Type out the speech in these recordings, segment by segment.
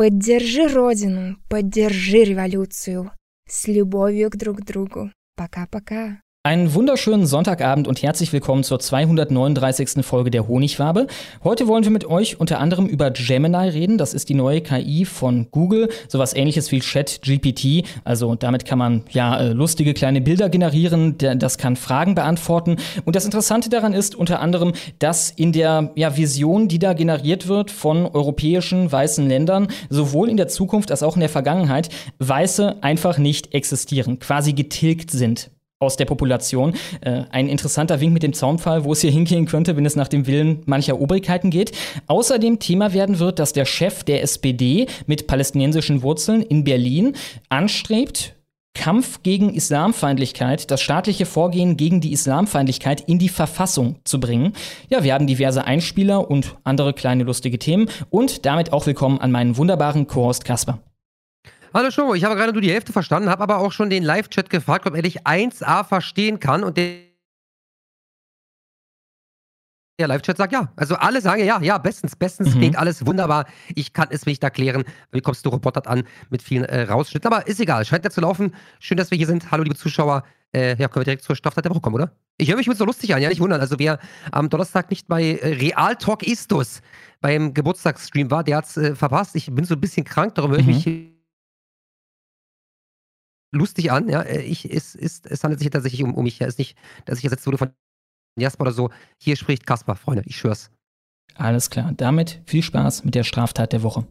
Поддержи Родину, поддержи революцию. С любовью к друг другу. Пока-пока. Einen wunderschönen Sonntagabend und herzlich willkommen zur 239. Folge der Honigwabe. Heute wollen wir mit euch unter anderem über Gemini reden. Das ist die neue KI von Google, sowas ähnliches wie ChatGPT. Also damit kann man ja äh, lustige kleine Bilder generieren, das kann Fragen beantworten. Und das Interessante daran ist unter anderem, dass in der ja, Vision, die da generiert wird von europäischen weißen Ländern, sowohl in der Zukunft als auch in der Vergangenheit, Weiße einfach nicht existieren, quasi getilgt sind aus der Population. Äh, ein interessanter Wink mit dem Zaunpfahl, wo es hier hingehen könnte, wenn es nach dem Willen mancher Obrigkeiten geht. Außerdem Thema werden wird, dass der Chef der SPD mit palästinensischen Wurzeln in Berlin anstrebt, Kampf gegen Islamfeindlichkeit, das staatliche Vorgehen gegen die Islamfeindlichkeit in die Verfassung zu bringen. Ja, wir haben diverse Einspieler und andere kleine lustige Themen und damit auch willkommen an meinen wunderbaren Co-Host Kasper. Hallo Show, ich habe gerade nur die Hälfte verstanden, habe aber auch schon den Live-Chat gefragt, ob er dich 1a verstehen kann und der der Live-Chat sagt ja. Also alle sagen ja, ja, bestens, bestens, mhm. klingt alles wunderbar. Ich kann es nicht erklären. Wie kommst du robotert an mit vielen äh, Rausschnitten? Aber ist egal, scheint ja zu laufen. Schön, dass wir hier sind. Hallo, liebe Zuschauer. Äh, ja, können wir direkt zur Straftat der Woche kommen, oder? Ich höre mich mit so lustig an, ja, nicht wundern. Also wer am Donnerstag nicht bei äh, Real Talk Istus beim Geburtstagsstream war, der hat es äh, verpasst. Ich bin so ein bisschen krank, darum höre ich mhm. mich lustig an. Ja, äh, ich, es, es, es handelt sich tatsächlich um, um mich. Es ist nicht, dass ich ersetzt wurde von Jasper oder so. Hier spricht Kaspar, Freunde, ich schwör's. Alles klar. Damit viel Spaß mit der Straftat der Woche.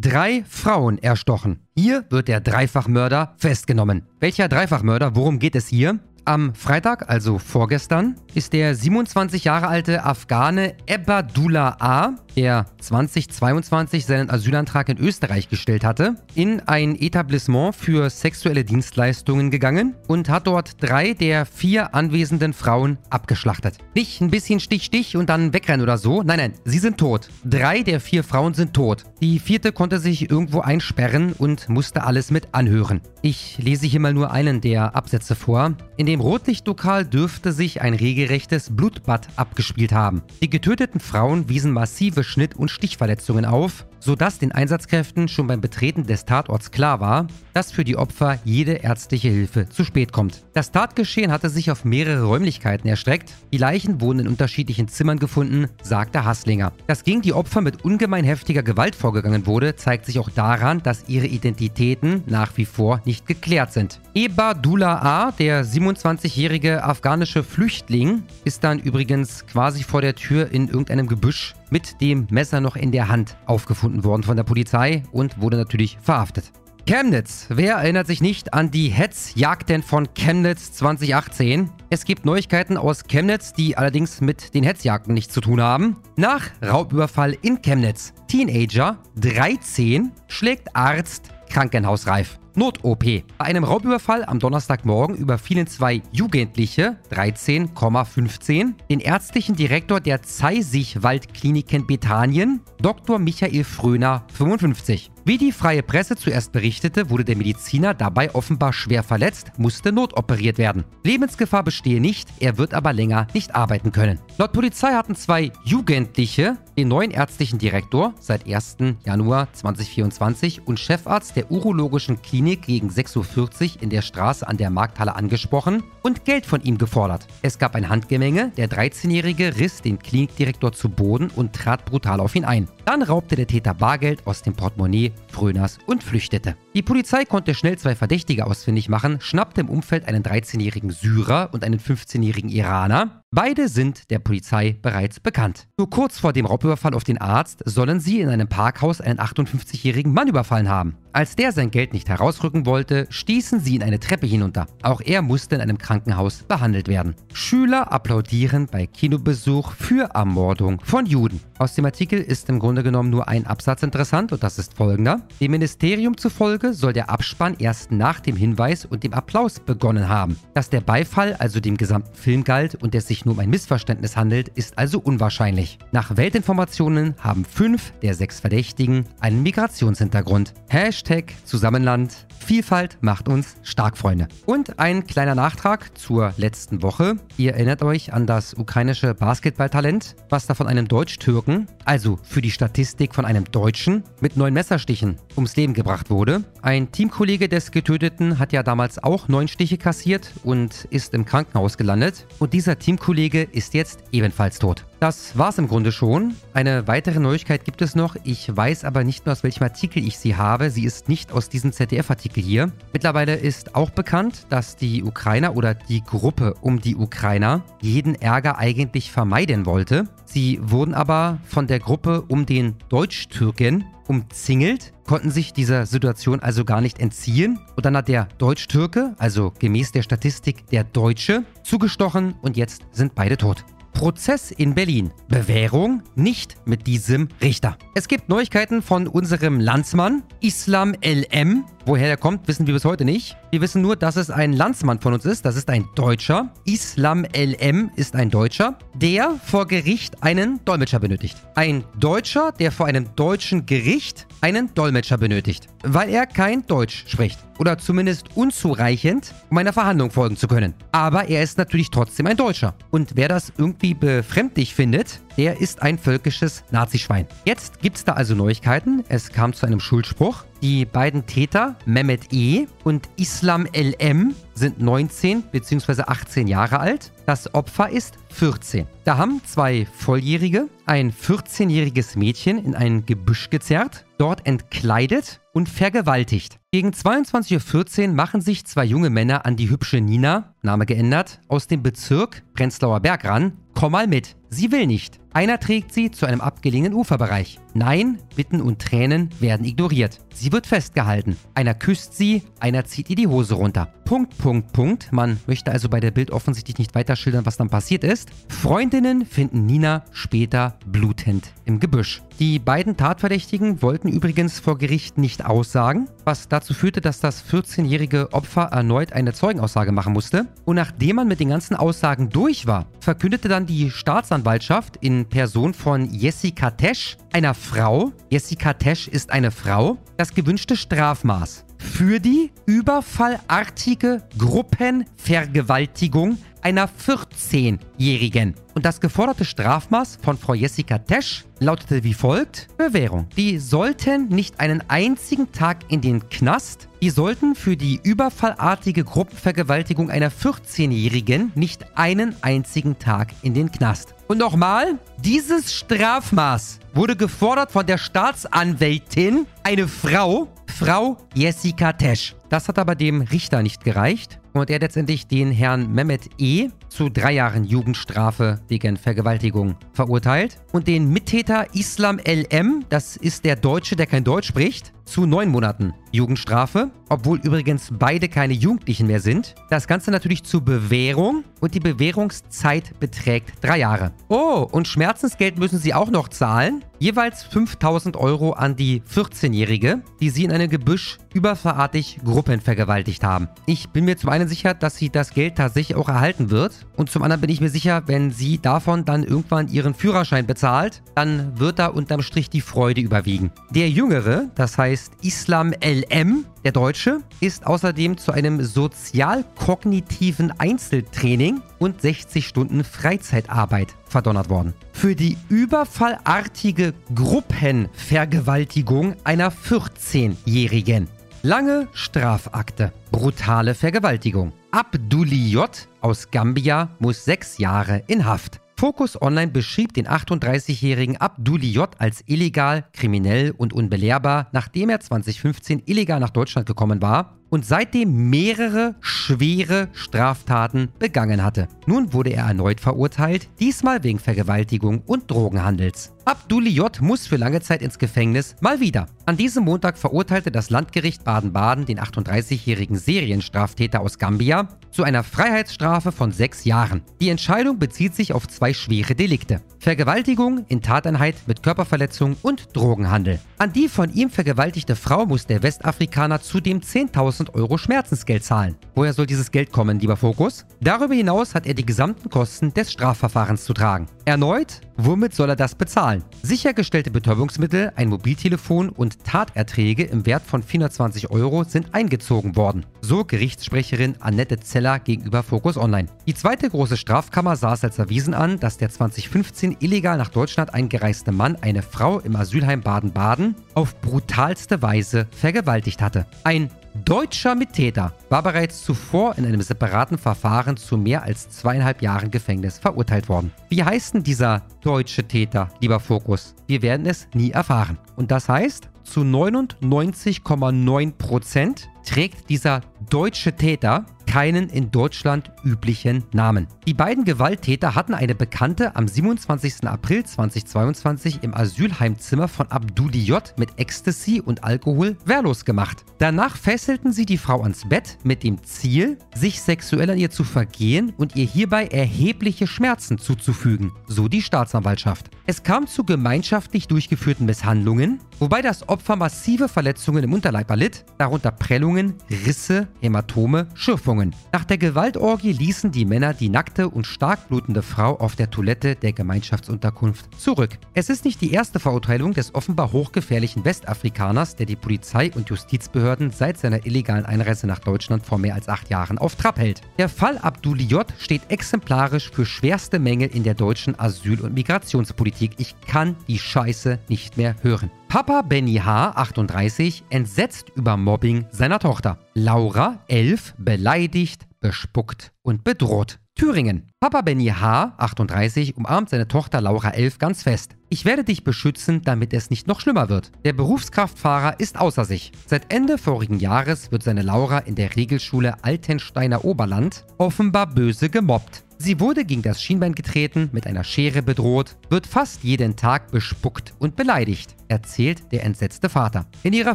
Drei Frauen erstochen. Hier wird der Dreifachmörder festgenommen. Welcher Dreifachmörder? Worum geht es hier? Am Freitag, also vorgestern, ist der 27 Jahre alte Afghane Ebadullah A der 2022 seinen Asylantrag in Österreich gestellt hatte, in ein Etablissement für sexuelle Dienstleistungen gegangen und hat dort drei der vier anwesenden Frauen abgeschlachtet. Nicht ein bisschen Stich, Stich und dann wegrennen oder so. Nein, nein, sie sind tot. Drei der vier Frauen sind tot. Die vierte konnte sich irgendwo einsperren und musste alles mit anhören. Ich lese hier mal nur einen der Absätze vor. In dem Rotlichtlokal dürfte sich ein regelrechtes Blutbad abgespielt haben. Die getöteten Frauen wiesen massive Schnitt- und Stichverletzungen auf, sodass den Einsatzkräften schon beim Betreten des Tatorts klar war, dass für die Opfer jede ärztliche Hilfe zu spät kommt. Das Tatgeschehen hatte sich auf mehrere Räumlichkeiten erstreckt. Die Leichen wurden in unterschiedlichen Zimmern gefunden, sagte Hasslinger. Dass gegen die Opfer mit ungemein heftiger Gewalt vorgegangen wurde, zeigt sich auch daran, dass ihre Identitäten nach wie vor nicht geklärt sind. Ebadullah A., der 27-jährige afghanische Flüchtling, ist dann übrigens quasi vor der Tür in irgendeinem Gebüsch mit dem Messer noch in der Hand aufgefunden worden von der Polizei und wurde natürlich verhaftet. Chemnitz. Wer erinnert sich nicht an die Hetzjagden von Chemnitz 2018? Es gibt Neuigkeiten aus Chemnitz, die allerdings mit den Hetzjagden nichts zu tun haben. Nach Raubüberfall in Chemnitz. Teenager 13 schlägt Arzt krankenhausreif. Not-OP. Bei einem Raubüberfall am Donnerstagmorgen überfielen zwei Jugendliche, 13,15, den ärztlichen Direktor der Zeisig-Waldkliniken Bethanien, Dr. Michael Fröner, 55. Wie die freie Presse zuerst berichtete, wurde der Mediziner dabei offenbar schwer verletzt, musste notoperiert werden. Lebensgefahr bestehe nicht, er wird aber länger nicht arbeiten können. Laut Polizei hatten zwei Jugendliche den neuen ärztlichen Direktor seit 1. Januar 2024 und Chefarzt der urologischen Klinik gegen 6.40 Uhr in der Straße an der Markthalle angesprochen und Geld von ihm gefordert. Es gab ein Handgemenge, der 13-Jährige riss den Klinikdirektor zu Boden und trat brutal auf ihn ein. Dann raubte der Täter Bargeld aus dem Portemonnaie Fröners und flüchtete. Die Polizei konnte schnell zwei Verdächtige ausfindig machen, schnappte im Umfeld einen 13-jährigen Syrer und einen 15-jährigen Iraner. Beide sind der Polizei bereits bekannt. Nur kurz vor dem Raubüberfall auf den Arzt sollen sie in einem Parkhaus einen 58-jährigen Mann überfallen haben. Als der sein Geld nicht herausrücken wollte, stießen sie ihn eine Treppe hinunter. Auch er musste in einem Krankenhaus behandelt werden. Schüler applaudieren bei Kinobesuch für Ermordung von Juden. Aus dem Artikel ist im Grunde genommen nur ein Absatz interessant und das ist folgender. Dem Ministerium zufolge soll der Abspann erst nach dem Hinweis und dem Applaus begonnen haben. Dass der Beifall also dem gesamten Film galt und es sich nur um ein Missverständnis handelt, ist also unwahrscheinlich. Nach Weltinformationen haben fünf der sechs Verdächtigen einen Migrationshintergrund. Hashtag Zusammenland. Vielfalt macht uns stark, Freunde. Und ein kleiner Nachtrag zur letzten Woche. Ihr erinnert euch an das ukrainische Basketballtalent, was da von einem Deutsch-Türken, also für die Statistik von einem Deutschen, mit neun Messerstichen ums Leben gebracht wurde. Ein Teamkollege des Getöteten hat ja damals auch neun Stiche kassiert und ist im Krankenhaus gelandet. Und dieser Teamkollege ist jetzt ebenfalls tot. Das war's im Grunde schon. Eine weitere Neuigkeit gibt es noch. Ich weiß aber nicht mehr, aus welchem Artikel ich sie habe. Sie ist nicht aus diesem ZDF-Artikel hier. Mittlerweile ist auch bekannt, dass die Ukrainer oder die Gruppe um die Ukrainer jeden Ärger eigentlich vermeiden wollte. Sie wurden aber von der Gruppe um den Deutsch-Türken umzingelt, konnten sich dieser Situation also gar nicht entziehen. Und dann hat der Deutsch-Türke, also gemäß der Statistik der Deutsche, zugestochen und jetzt sind beide tot. Prozess in Berlin. Bewährung nicht mit diesem Richter. Es gibt Neuigkeiten von unserem Landsmann Islam LM. Woher er kommt, wissen wir bis heute nicht. Wir wissen nur, dass es ein Landsmann von uns ist. Das ist ein Deutscher. Islam LM ist ein Deutscher, der vor Gericht einen Dolmetscher benötigt. Ein Deutscher, der vor einem deutschen Gericht einen Dolmetscher benötigt, weil er kein Deutsch spricht. Oder zumindest unzureichend, um einer Verhandlung folgen zu können. Aber er ist natürlich trotzdem ein Deutscher. Und wer das irgendwie befremdlich findet, der ist ein völkisches Nazischwein. Jetzt gibt es da also Neuigkeiten. Es kam zu einem Schuldspruch. Die beiden Täter, Mehmet E. und Islam LM, sind 19 bzw. 18 Jahre alt. Das Opfer ist 14. Da haben zwei Volljährige ein 14-jähriges Mädchen in ein Gebüsch gezerrt, dort entkleidet und vergewaltigt. Gegen 22.14 Uhr machen sich zwei junge Männer an die hübsche Nina, Name geändert, aus dem Bezirk Prenzlauer Berg ran. Komm mal mit. Sie will nicht. Einer trägt sie zu einem abgelegenen Uferbereich. Nein, Bitten und Tränen werden ignoriert. Sie wird festgehalten. Einer küsst sie, einer zieht ihr die Hose runter. Punkt, Punkt, Punkt. Man möchte also bei der Bild offensichtlich nicht weiter schildern, was dann passiert ist. Freundinnen finden Nina später blutend im Gebüsch. Die beiden Tatverdächtigen wollten übrigens vor Gericht nicht aussagen, was dazu führte, dass das 14-jährige Opfer erneut eine Zeugenaussage machen musste. Und nachdem man mit den ganzen Aussagen durch war, verkündete dann die Staatsanwaltschaft in Person von Jessica Tesch, einer Frau, Jessica Tesch ist eine Frau, das gewünschte Strafmaß für die überfallartige Gruppenvergewaltigung einer 14-Jährigen. Und das geforderte Strafmaß von Frau Jessica Tesch lautete wie folgt: Bewährung. Die sollten nicht einen einzigen Tag in den Knast, die sollten für die überfallartige Gruppenvergewaltigung einer 14-Jährigen nicht einen einzigen Tag in den Knast. Und nochmal, dieses Strafmaß wurde gefordert von der Staatsanwältin, eine Frau, Frau Jessica Tesch. Das hat aber dem Richter nicht gereicht und er letztendlich den Herrn Mehmet E. zu drei Jahren Jugendstrafe wegen Vergewaltigung verurteilt und den Mittäter Islam LM, das ist der Deutsche, der kein Deutsch spricht, zu neun Monaten Jugendstrafe, obwohl übrigens beide keine Jugendlichen mehr sind. Das Ganze natürlich zur Bewährung und die Bewährungszeit beträgt drei Jahre. Oh, und Schmerzensgeld müssen sie auch noch zahlen. Jeweils 5000 Euro an die 14-Jährige, die sie in einem Gebüsch überverartig Gruppen vergewaltigt haben. Ich bin mir zum einen sicher, dass sie das Geld tatsächlich auch erhalten wird. Und zum anderen bin ich mir sicher, wenn sie davon dann irgendwann ihren Führerschein bezahlt, dann wird da unterm Strich die Freude überwiegen. Der Jüngere, das heißt Islam LM, der Deutsche, ist außerdem zu einem sozial-kognitiven Einzeltraining und 60 Stunden Freizeitarbeit verdonnert worden. Für die überfallartige Gruppenvergewaltigung einer 14-Jährigen. Lange Strafakte. Brutale Vergewaltigung. Abduli J. aus Gambia muss sechs Jahre in Haft. Focus Online beschrieb den 38-jährigen Abduli J. als illegal, kriminell und unbelehrbar, nachdem er 2015 illegal nach Deutschland gekommen war und seitdem mehrere schwere Straftaten begangen hatte. Nun wurde er erneut verurteilt, diesmal wegen Vergewaltigung und Drogenhandels. Abduli J. muss für lange Zeit ins Gefängnis, mal wieder. An diesem Montag verurteilte das Landgericht Baden-Baden den 38-jährigen Serienstraftäter aus Gambia zu einer Freiheitsstrafe von sechs Jahren. Die Entscheidung bezieht sich auf zwei schwere Delikte. Vergewaltigung in Tateinheit mit Körperverletzung und Drogenhandel. An die von ihm vergewaltigte Frau muss der Westafrikaner zudem 10.000 Euro Schmerzensgeld zahlen. Woher soll dieses Geld kommen, lieber Fokus? Darüber hinaus hat er die gesamten Kosten des Strafverfahrens zu tragen. Erneut, womit soll er das bezahlen? Sichergestellte Betäubungsmittel, ein Mobiltelefon und Taterträge im Wert von 420 Euro sind eingezogen worden. So Gerichtssprecherin Annette Zeller gegenüber Focus Online. Die zweite große Strafkammer sah es als erwiesen an, dass der 2015 illegal nach Deutschland eingereiste Mann eine Frau im Asylheim Baden-Baden auf brutalste Weise vergewaltigt hatte. Ein deutscher Mittäter war bereits zuvor in einem separaten Verfahren zu mehr als zweieinhalb Jahren Gefängnis verurteilt worden. Wie heißt denn dieser deutsche Täter, lieber Fokus? Wir werden es nie erfahren. Und das heißt, zu 99,9 Prozent trägt dieser deutsche Täter keinen in Deutschland üblichen Namen. Die beiden Gewalttäter hatten eine Bekannte am 27. April 2022 im Asylheimzimmer von Abduli J mit Ecstasy und Alkohol wehrlos gemacht. Danach fesselten sie die Frau ans Bett mit dem Ziel, sich sexuell an ihr zu vergehen und ihr hierbei erhebliche Schmerzen zuzufügen, so die Staatsanwaltschaft. Es kam zu gemeinschaftlich durchgeführten Misshandlungen, wobei das Opfer massive Verletzungen im Unterleib erlitt, darunter Prellungen, Risse, Hämatome, Schürfungen. Nach der Gewaltorgie ließen die Männer die nackte und stark blutende Frau auf der Toilette der Gemeinschaftsunterkunft zurück. Es ist nicht die erste Verurteilung des offenbar hochgefährlichen Westafrikaners, der die Polizei und Justizbehörden seit seiner illegalen Einreise nach Deutschland vor mehr als acht Jahren auf Trab hält. Der Fall Abduli J steht exemplarisch für schwerste Mängel in der deutschen Asyl- und Migrationspolitik. Ich kann die Scheiße nicht mehr hören. Papa Benny H., 38, entsetzt über Mobbing seiner Tochter. Laura, 11, beleidigt, bespuckt und bedroht. Thüringen. Papa Benny H., 38, umarmt seine Tochter Laura 11 ganz fest. Ich werde dich beschützen, damit es nicht noch schlimmer wird. Der Berufskraftfahrer ist außer sich. Seit Ende vorigen Jahres wird seine Laura in der Regelschule Altensteiner Oberland offenbar böse gemobbt. Sie wurde gegen das Schienbein getreten, mit einer Schere bedroht, wird fast jeden Tag bespuckt und beleidigt, erzählt der entsetzte Vater. In ihrer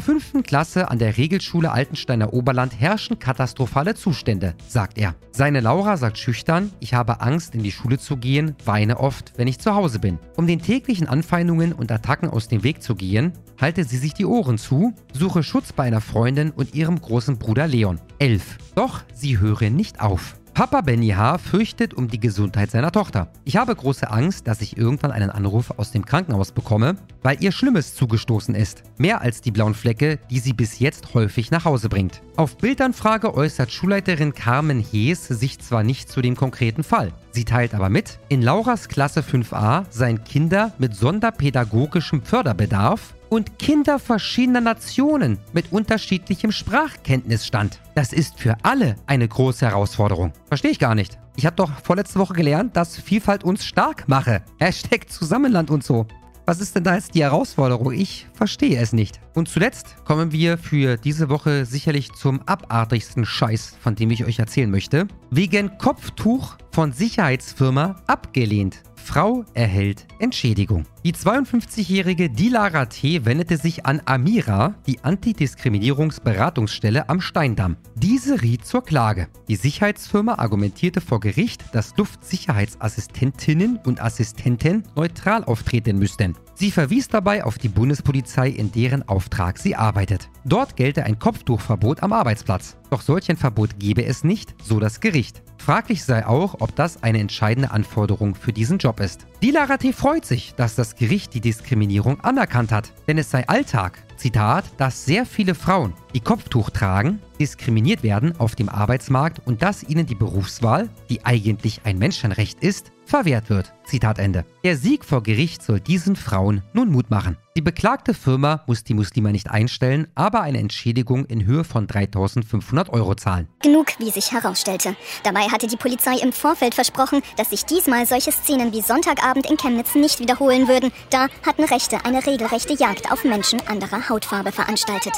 fünften Klasse an der Regelschule Altensteiner Oberland herrschen katastrophale Zustände, sagt er. Seine Laura sagt schüchtern, ich habe Angst, in die Schule zu gehen, weine oft, wenn ich zu Hause bin. Um den täglichen Anfeindungen und Attacken aus dem Weg zu gehen, halte sie sich die Ohren zu, suche Schutz bei einer Freundin und ihrem großen Bruder Leon. Elf. Doch sie höre nicht auf. Papa Benny H. fürchtet um die Gesundheit seiner Tochter. Ich habe große Angst, dass ich irgendwann einen Anruf aus dem Krankenhaus bekomme, weil ihr Schlimmes zugestoßen ist. Mehr als die blauen Flecke, die sie bis jetzt häufig nach Hause bringt. Auf Bildanfrage äußert Schulleiterin Carmen Hees sich zwar nicht zu dem konkreten Fall. Sie teilt aber mit, in Lauras Klasse 5a seien Kinder mit sonderpädagogischem Förderbedarf und Kinder verschiedener Nationen mit unterschiedlichem Sprachkenntnisstand. Das ist für alle eine große Herausforderung. Verstehe ich gar nicht. Ich habe doch vorletzte Woche gelernt, dass Vielfalt uns stark mache. Hashtag Zusammenland und so. Was ist denn da jetzt die Herausforderung? Ich verstehe es nicht. Und zuletzt kommen wir für diese Woche sicherlich zum abartigsten Scheiß, von dem ich euch erzählen möchte. Wegen Kopftuch von Sicherheitsfirma abgelehnt. Frau erhält Entschädigung. Die 52-jährige Dilara T. wendete sich an Amira, die Antidiskriminierungsberatungsstelle am Steindamm. Diese riet zur Klage. Die Sicherheitsfirma argumentierte vor Gericht, dass Luftsicherheitsassistentinnen und Assistenten neutral auftreten müssten. Sie verwies dabei auf die Bundespolizei, in deren Auftrag sie arbeitet. Dort gelte ein Kopftuchverbot am Arbeitsplatz. Doch solch ein Verbot gebe es nicht, so das Gericht. Fraglich sei auch, ob das eine entscheidende Anforderung für diesen Job ist. Dilara T. freut sich, dass das Gericht die Diskriminierung anerkannt hat, denn es sei Alltag, Zitat, dass sehr viele Frauen, die Kopftuch tragen, diskriminiert werden auf dem Arbeitsmarkt und dass ihnen die Berufswahl, die eigentlich ein Menschenrecht ist, verwehrt wird. Zitat Ende. Der Sieg vor Gericht soll diesen Frauen nun Mut machen. Die beklagte Firma muss die Muslime nicht einstellen, aber eine Entschädigung in Höhe von 3500 Euro zahlen. Genug, wie sich herausstellte. Dabei hatte die Polizei im Vorfeld versprochen, dass sich diesmal solche Szenen wie Sonntagabend in Chemnitz nicht wiederholen würden. Da hatten Rechte eine regelrechte Jagd auf Menschen anderer Hautfarbe veranstaltet.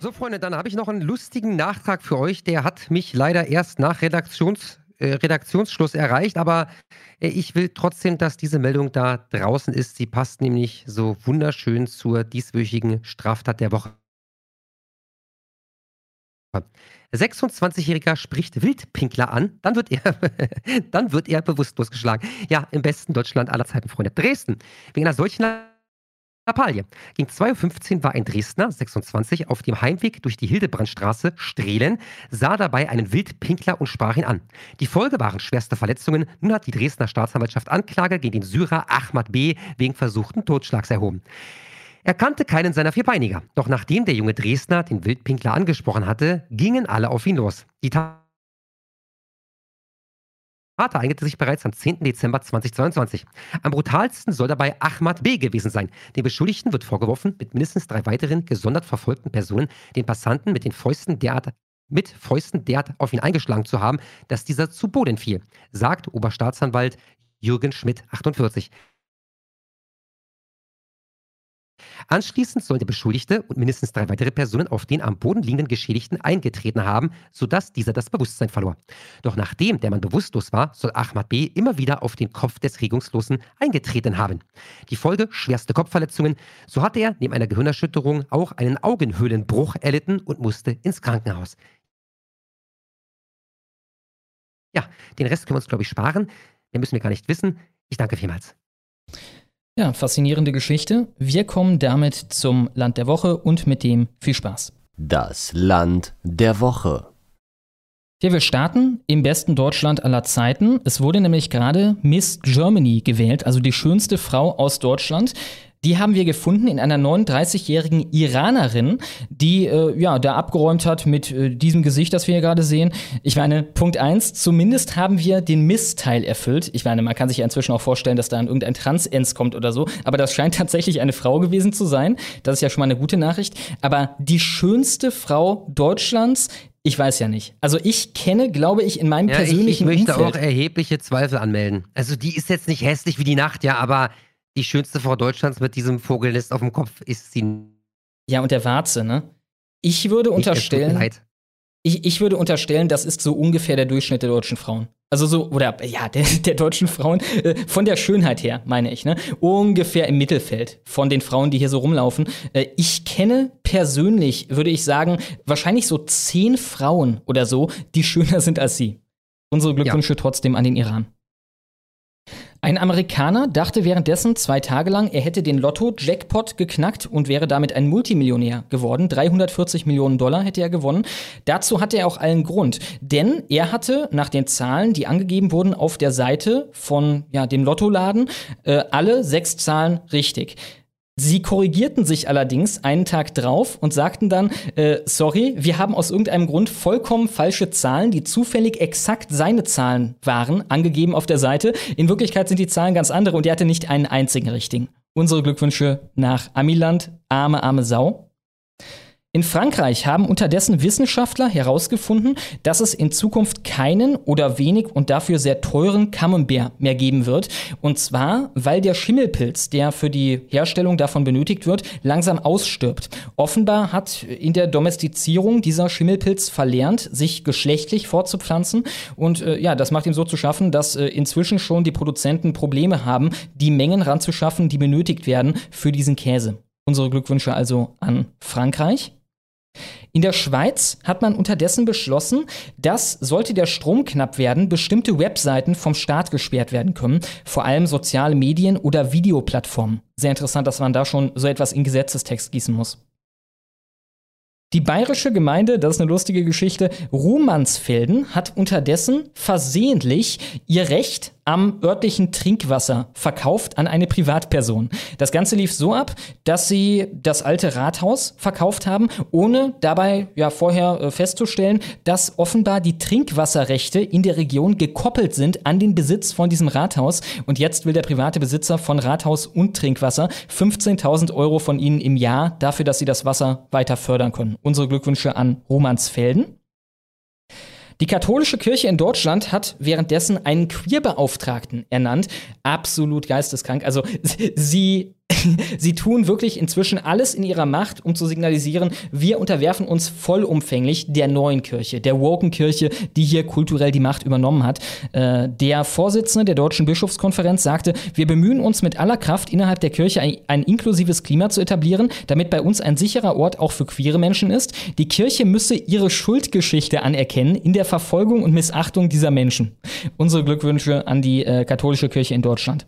So, Freunde, dann habe ich noch einen lustigen Nachtrag für euch. Der hat mich leider erst nach Redaktions Redaktionsschluss erreicht, aber äh, ich will trotzdem, dass diese Meldung da draußen ist. Sie passt nämlich so wunderschön zur dieswöchigen Straftat der Woche. 26-Jähriger spricht Wildpinkler an, dann wird, er, dann wird er bewusstlos geschlagen. Ja, im besten Deutschland aller Zeiten, Freunde. Dresden. Wegen einer solchen Lappalie. Gegen 2.15 Uhr war ein Dresdner, 26, auf dem Heimweg durch die Hildebrandstraße Strehlen, sah dabei einen Wildpinkler und sprach ihn an. Die Folge waren schwerste Verletzungen. Nun hat die Dresdner Staatsanwaltschaft Anklage gegen den Syrer Ahmad B. wegen versuchten Totschlags erhoben. Er kannte keinen seiner Vierbeiniger. Doch nachdem der junge Dresdner den Wildpinkler angesprochen hatte, gingen alle auf ihn los. Die Tat Vater eignete sich bereits am 10. Dezember 2022. Am brutalsten soll dabei Ahmad B. gewesen sein. Den Beschuldigten wird vorgeworfen, mit mindestens drei weiteren gesondert verfolgten Personen den Passanten mit den Fäusten derart mit Fäusten derart auf ihn eingeschlagen zu haben, dass dieser zu Boden fiel, sagt Oberstaatsanwalt Jürgen Schmidt, 48. Anschließend soll der Beschuldigte und mindestens drei weitere Personen auf den am Boden liegenden Geschädigten eingetreten haben, sodass dieser das Bewusstsein verlor. Doch nachdem der Mann bewusstlos war, soll Ahmad B. immer wieder auf den Kopf des Regungslosen eingetreten haben. Die Folge schwerste Kopfverletzungen. So hatte er neben einer Gehirnerschütterung auch einen Augenhöhlenbruch erlitten und musste ins Krankenhaus. Ja, den Rest können wir uns, glaube ich, sparen. Den müssen wir gar nicht wissen. Ich danke vielmals. Ja, faszinierende Geschichte. Wir kommen damit zum Land der Woche und mit dem viel Spaß. Das Land der Woche. Ja, wir starten im besten Deutschland aller Zeiten. Es wurde nämlich gerade Miss Germany gewählt, also die schönste Frau aus Deutschland. Die haben wir gefunden in einer 39-jährigen Iranerin, die äh, ja da abgeräumt hat mit äh, diesem Gesicht, das wir hier gerade sehen. Ich meine, Punkt 1, zumindest haben wir den Missteil erfüllt. Ich meine, man kann sich ja inzwischen auch vorstellen, dass da an irgendein Transens kommt oder so, aber das scheint tatsächlich eine Frau gewesen zu sein. Das ist ja schon mal eine gute Nachricht. Aber die schönste Frau Deutschlands ich weiß ja nicht. Also ich kenne, glaube ich, in meinem ja, persönlichen ich, ich möchte Umfeld auch erhebliche Zweifel anmelden. Also die ist jetzt nicht hässlich wie die Nacht, ja, aber die schönste Frau Deutschlands mit diesem Vogelnest auf dem Kopf ist sie. Ja, und der Warze, ne? Ich würde unterstellen. Ich, ich würde unterstellen, das ist so ungefähr der Durchschnitt der deutschen Frauen. Also so, oder ja, der, der deutschen Frauen, äh, von der Schönheit her, meine ich, ne? Ungefähr im Mittelfeld von den Frauen, die hier so rumlaufen. Äh, ich kenne persönlich, würde ich sagen, wahrscheinlich so zehn Frauen oder so, die schöner sind als sie. Unsere Glückwünsche ja. trotzdem an den Iran. Ein Amerikaner dachte währenddessen zwei Tage lang, er hätte den Lotto-Jackpot geknackt und wäre damit ein Multimillionär geworden. 340 Millionen Dollar hätte er gewonnen. Dazu hatte er auch allen Grund, denn er hatte nach den Zahlen, die angegeben wurden auf der Seite von ja, dem Lottoladen, äh, alle sechs Zahlen richtig. Sie korrigierten sich allerdings einen Tag drauf und sagten dann, äh, sorry, wir haben aus irgendeinem Grund vollkommen falsche Zahlen, die zufällig exakt seine Zahlen waren, angegeben auf der Seite. In Wirklichkeit sind die Zahlen ganz andere und er hatte nicht einen einzigen richtigen. Unsere Glückwünsche nach Amiland, arme, arme Sau. In Frankreich haben unterdessen Wissenschaftler herausgefunden, dass es in Zukunft keinen oder wenig und dafür sehr teuren Camembert mehr geben wird. Und zwar, weil der Schimmelpilz, der für die Herstellung davon benötigt wird, langsam ausstirbt. Offenbar hat in der Domestizierung dieser Schimmelpilz verlernt, sich geschlechtlich fortzupflanzen. Und äh, ja, das macht ihm so zu schaffen, dass äh, inzwischen schon die Produzenten Probleme haben, die Mengen ranzuschaffen, die benötigt werden für diesen Käse. Unsere Glückwünsche also an Frankreich. In der Schweiz hat man unterdessen beschlossen, dass, sollte der Strom knapp werden, bestimmte Webseiten vom Staat gesperrt werden können, vor allem soziale Medien oder Videoplattformen. Sehr interessant, dass man da schon so etwas in Gesetzestext gießen muss. Die bayerische Gemeinde, das ist eine lustige Geschichte, Ruhmannsfelden hat unterdessen versehentlich ihr Recht am örtlichen Trinkwasser verkauft an eine Privatperson. Das Ganze lief so ab, dass sie das alte Rathaus verkauft haben, ohne dabei ja vorher äh, festzustellen, dass offenbar die Trinkwasserrechte in der Region gekoppelt sind an den Besitz von diesem Rathaus. Und jetzt will der private Besitzer von Rathaus und Trinkwasser 15.000 Euro von ihnen im Jahr dafür, dass sie das Wasser weiter fördern können. Unsere Glückwünsche an Romansfelden. Die katholische Kirche in Deutschland hat währenddessen einen Queerbeauftragten ernannt. Absolut geisteskrank. Also sie sie tun wirklich inzwischen alles in ihrer Macht, um zu signalisieren, wir unterwerfen uns vollumfänglich der neuen Kirche, der Woken Kirche, die hier kulturell die Macht übernommen hat. Äh, der Vorsitzende der Deutschen Bischofskonferenz sagte, wir bemühen uns mit aller Kraft innerhalb der Kirche ein, ein inklusives Klima zu etablieren, damit bei uns ein sicherer Ort auch für queere Menschen ist. Die Kirche müsse ihre Schuldgeschichte anerkennen in der Verfolgung und Missachtung dieser Menschen. Unsere Glückwünsche an die äh, katholische Kirche in Deutschland.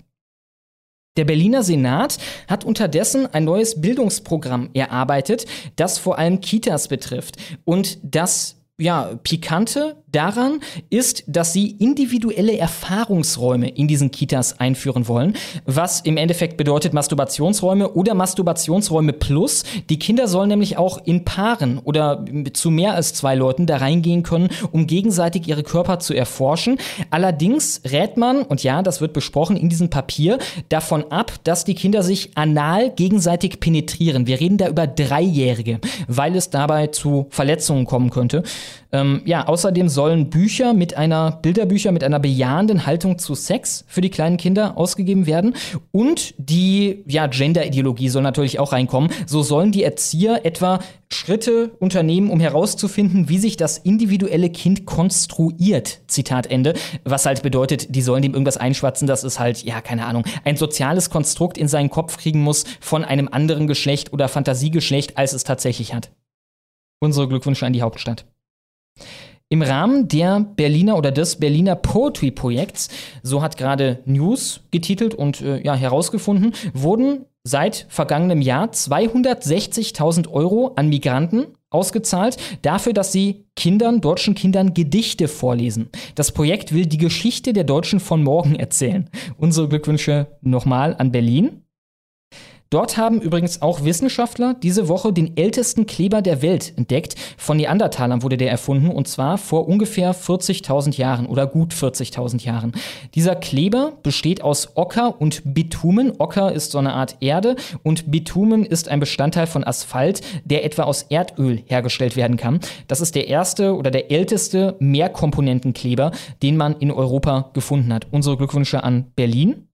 Der Berliner Senat hat unterdessen ein neues Bildungsprogramm erarbeitet, das vor allem Kitas betrifft. Und das ja, pikante daran ist, dass sie individuelle Erfahrungsräume in diesen Kitas einführen wollen, was im Endeffekt bedeutet Masturbationsräume oder Masturbationsräume plus. Die Kinder sollen nämlich auch in Paaren oder zu mehr als zwei Leuten da reingehen können, um gegenseitig ihre Körper zu erforschen. Allerdings rät man, und ja, das wird besprochen in diesem Papier, davon ab, dass die Kinder sich anal gegenseitig penetrieren. Wir reden da über Dreijährige, weil es dabei zu Verletzungen kommen könnte. Ähm, ja, außerdem sollen Bücher mit einer, Bilderbücher mit einer bejahenden Haltung zu Sex für die kleinen Kinder ausgegeben werden. Und die, ja, Gender-Ideologie soll natürlich auch reinkommen. So sollen die Erzieher etwa Schritte unternehmen, um herauszufinden, wie sich das individuelle Kind konstruiert. Zitat Ende. Was halt bedeutet, die sollen dem irgendwas einschwatzen, dass es halt, ja, keine Ahnung, ein soziales Konstrukt in seinen Kopf kriegen muss von einem anderen Geschlecht oder Fantasiegeschlecht, als es tatsächlich hat. Unsere Glückwünsche an die Hauptstadt. Im Rahmen der Berliner oder des Berliner Poetry Projekts, so hat gerade News getitelt und äh, ja, herausgefunden, wurden seit vergangenem Jahr 260.000 Euro an Migranten ausgezahlt, dafür, dass sie Kindern, deutschen Kindern Gedichte vorlesen. Das Projekt will die Geschichte der Deutschen von morgen erzählen. Unsere Glückwünsche nochmal an Berlin. Dort haben übrigens auch Wissenschaftler diese Woche den ältesten Kleber der Welt entdeckt. Von Neandertalern wurde der erfunden und zwar vor ungefähr 40.000 Jahren oder gut 40.000 Jahren. Dieser Kleber besteht aus Ocker und Bitumen. Ocker ist so eine Art Erde und Bitumen ist ein Bestandteil von Asphalt, der etwa aus Erdöl hergestellt werden kann. Das ist der erste oder der älteste Mehrkomponentenkleber, den man in Europa gefunden hat. Unsere Glückwünsche an Berlin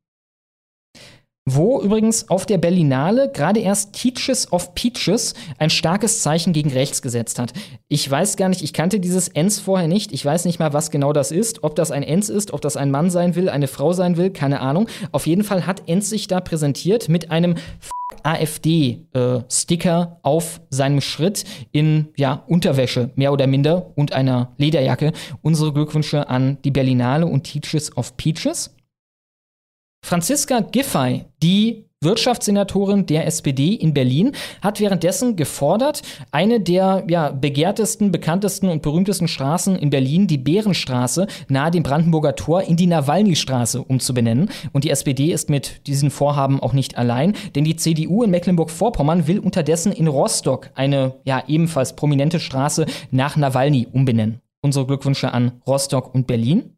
wo übrigens auf der Berlinale gerade erst Teaches of Peaches ein starkes Zeichen gegen rechts gesetzt hat. Ich weiß gar nicht, ich kannte dieses Ens vorher nicht. Ich weiß nicht mal, was genau das ist. Ob das ein Ens ist, ob das ein Mann sein will, eine Frau sein will, keine Ahnung. Auf jeden Fall hat Ens sich da präsentiert mit einem AfD-Sticker äh, auf seinem Schritt in ja, Unterwäsche, mehr oder minder, und einer Lederjacke. Unsere Glückwünsche an die Berlinale und Teaches of Peaches. Franziska Giffey, die Wirtschaftssenatorin der SPD in Berlin hat währenddessen gefordert, eine der ja, begehrtesten, bekanntesten und berühmtesten Straßen in Berlin, die Bärenstraße, nahe dem Brandenburger Tor, in die Nawalny-Straße umzubenennen. Und die SPD ist mit diesen Vorhaben auch nicht allein, denn die CDU in Mecklenburg-Vorpommern will unterdessen in Rostock eine ja ebenfalls prominente Straße nach Nawalny umbenennen. Unsere Glückwünsche an Rostock und Berlin.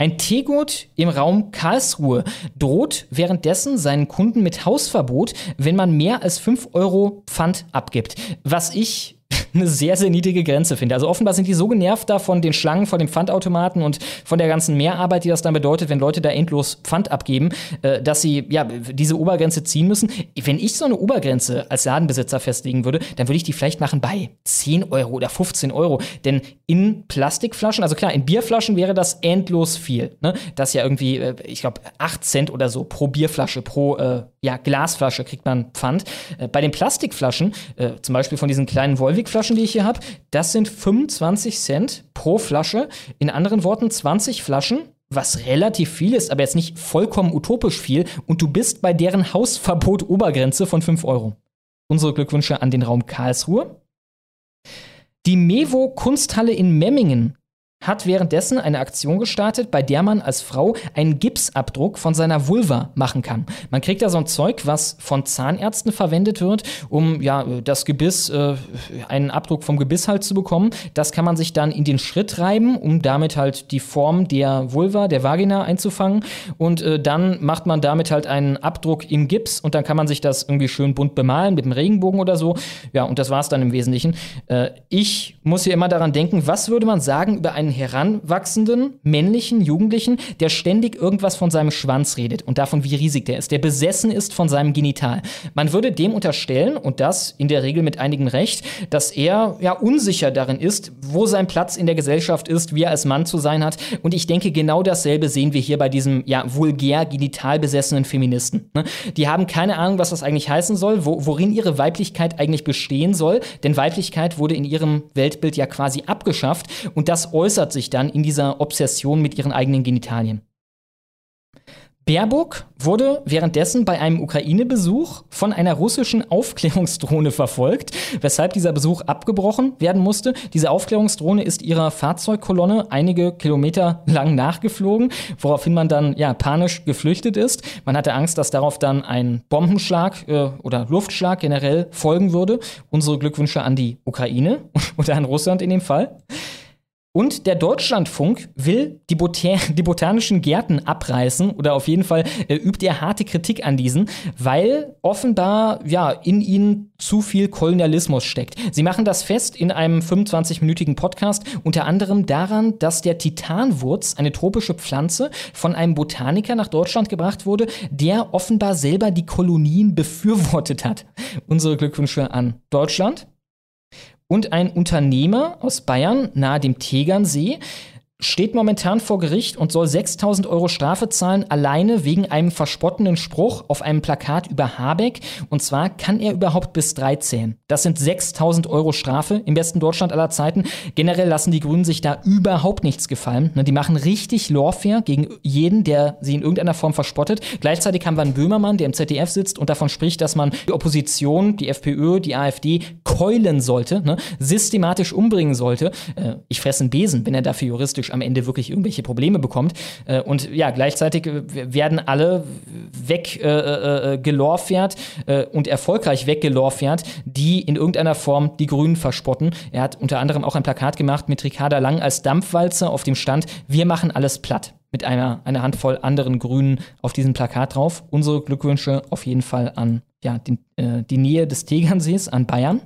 Ein Teegut im Raum Karlsruhe droht währenddessen seinen Kunden mit Hausverbot, wenn man mehr als 5 Euro Pfand abgibt. Was ich eine sehr, sehr niedrige Grenze finde. Also offenbar sind die so genervt da von den Schlangen vor dem Pfandautomaten und von der ganzen Mehrarbeit, die das dann bedeutet, wenn Leute da endlos Pfand abgeben, äh, dass sie ja diese Obergrenze ziehen müssen. Wenn ich so eine Obergrenze als Ladenbesitzer festlegen würde, dann würde ich die vielleicht machen bei 10 Euro oder 15 Euro. Denn in Plastikflaschen, also klar, in Bierflaschen wäre das endlos viel. Ne? Das ist ja irgendwie, äh, ich glaube, 8 Cent oder so pro Bierflasche, pro äh, ja, Glasflasche kriegt man Pfand. Äh, bei den Plastikflaschen, äh, zum Beispiel von diesen kleinen Volvic-Flaschen, die ich hier habe, das sind 25 Cent pro Flasche. In anderen Worten, 20 Flaschen, was relativ viel ist, aber jetzt nicht vollkommen utopisch viel. Und du bist bei deren Hausverbot Obergrenze von 5 Euro. Unsere Glückwünsche an den Raum Karlsruhe. Die Mevo Kunsthalle in Memmingen hat währenddessen eine Aktion gestartet, bei der man als Frau einen Gipsabdruck von seiner Vulva machen kann. Man kriegt da so ein Zeug, was von Zahnärzten verwendet wird, um ja das Gebiss, äh, einen Abdruck vom Gebiss halt zu bekommen. Das kann man sich dann in den Schritt reiben, um damit halt die Form der Vulva, der Vagina einzufangen. Und äh, dann macht man damit halt einen Abdruck im Gips und dann kann man sich das irgendwie schön bunt bemalen mit dem Regenbogen oder so. Ja, und das war es dann im Wesentlichen. Äh, ich muss hier immer daran denken, was würde man sagen über einen einen heranwachsenden männlichen Jugendlichen, der ständig irgendwas von seinem Schwanz redet und davon, wie riesig der ist, der besessen ist von seinem Genital. Man würde dem unterstellen, und das in der Regel mit einigem Recht, dass er ja unsicher darin ist, wo sein Platz in der Gesellschaft ist, wie er als Mann zu sein hat. Und ich denke, genau dasselbe sehen wir hier bei diesem ja vulgär genital besessenen Feministen. Ne? Die haben keine Ahnung, was das eigentlich heißen soll, wo, worin ihre Weiblichkeit eigentlich bestehen soll, denn Weiblichkeit wurde in ihrem Weltbild ja quasi abgeschafft und das äußert äußert sich dann in dieser Obsession mit ihren eigenen Genitalien. Baerbock wurde währenddessen bei einem Ukraine-Besuch von einer russischen Aufklärungsdrohne verfolgt, weshalb dieser Besuch abgebrochen werden musste. Diese Aufklärungsdrohne ist ihrer Fahrzeugkolonne einige Kilometer lang nachgeflogen, woraufhin man dann ja panisch geflüchtet ist. Man hatte Angst, dass darauf dann ein Bombenschlag äh, oder Luftschlag generell folgen würde. Unsere Glückwünsche an die Ukraine oder an Russland in dem Fall. Und der Deutschlandfunk will die, Botan die, botanischen Gärten abreißen oder auf jeden Fall äh, übt er harte Kritik an diesen, weil offenbar ja in ihnen zu viel Kolonialismus steckt. Sie machen das fest in einem 25-minütigen Podcast, unter anderem daran, dass der Titanwurz, eine tropische Pflanze, von einem Botaniker nach Deutschland gebracht wurde, der offenbar selber die Kolonien befürwortet hat. Unsere Glückwünsche an Deutschland. Und ein Unternehmer aus Bayern nahe dem Tegernsee steht momentan vor Gericht und soll 6000 Euro Strafe zahlen, alleine wegen einem verspottenden Spruch auf einem Plakat über Habeck. Und zwar kann er überhaupt bis drei zählen. Das sind 6000 Euro Strafe im besten Deutschland aller Zeiten. Generell lassen die Grünen sich da überhaupt nichts gefallen. Ne, die machen richtig Lawfare gegen jeden, der sie in irgendeiner Form verspottet. Gleichzeitig haben wir einen Böhmermann, der im ZDF sitzt und davon spricht, dass man die Opposition, die FPÖ, die AfD keulen sollte, ne? systematisch umbringen sollte. Äh, ich fresse einen Besen, wenn er dafür juristisch am Ende wirklich irgendwelche Probleme bekommt. Äh, und ja, gleichzeitig äh, werden alle weggelorfert äh, äh, und erfolgreich weggelorfert, die in irgendeiner Form die Grünen verspotten. Er hat unter anderem auch ein Plakat gemacht mit Ricarda Lang als Dampfwalze auf dem Stand Wir machen alles platt mit einer, einer Handvoll anderen Grünen auf diesem Plakat drauf. Unsere Glückwünsche auf jeden Fall an ja, den, äh, die Nähe des Tegernsees, an Bayern.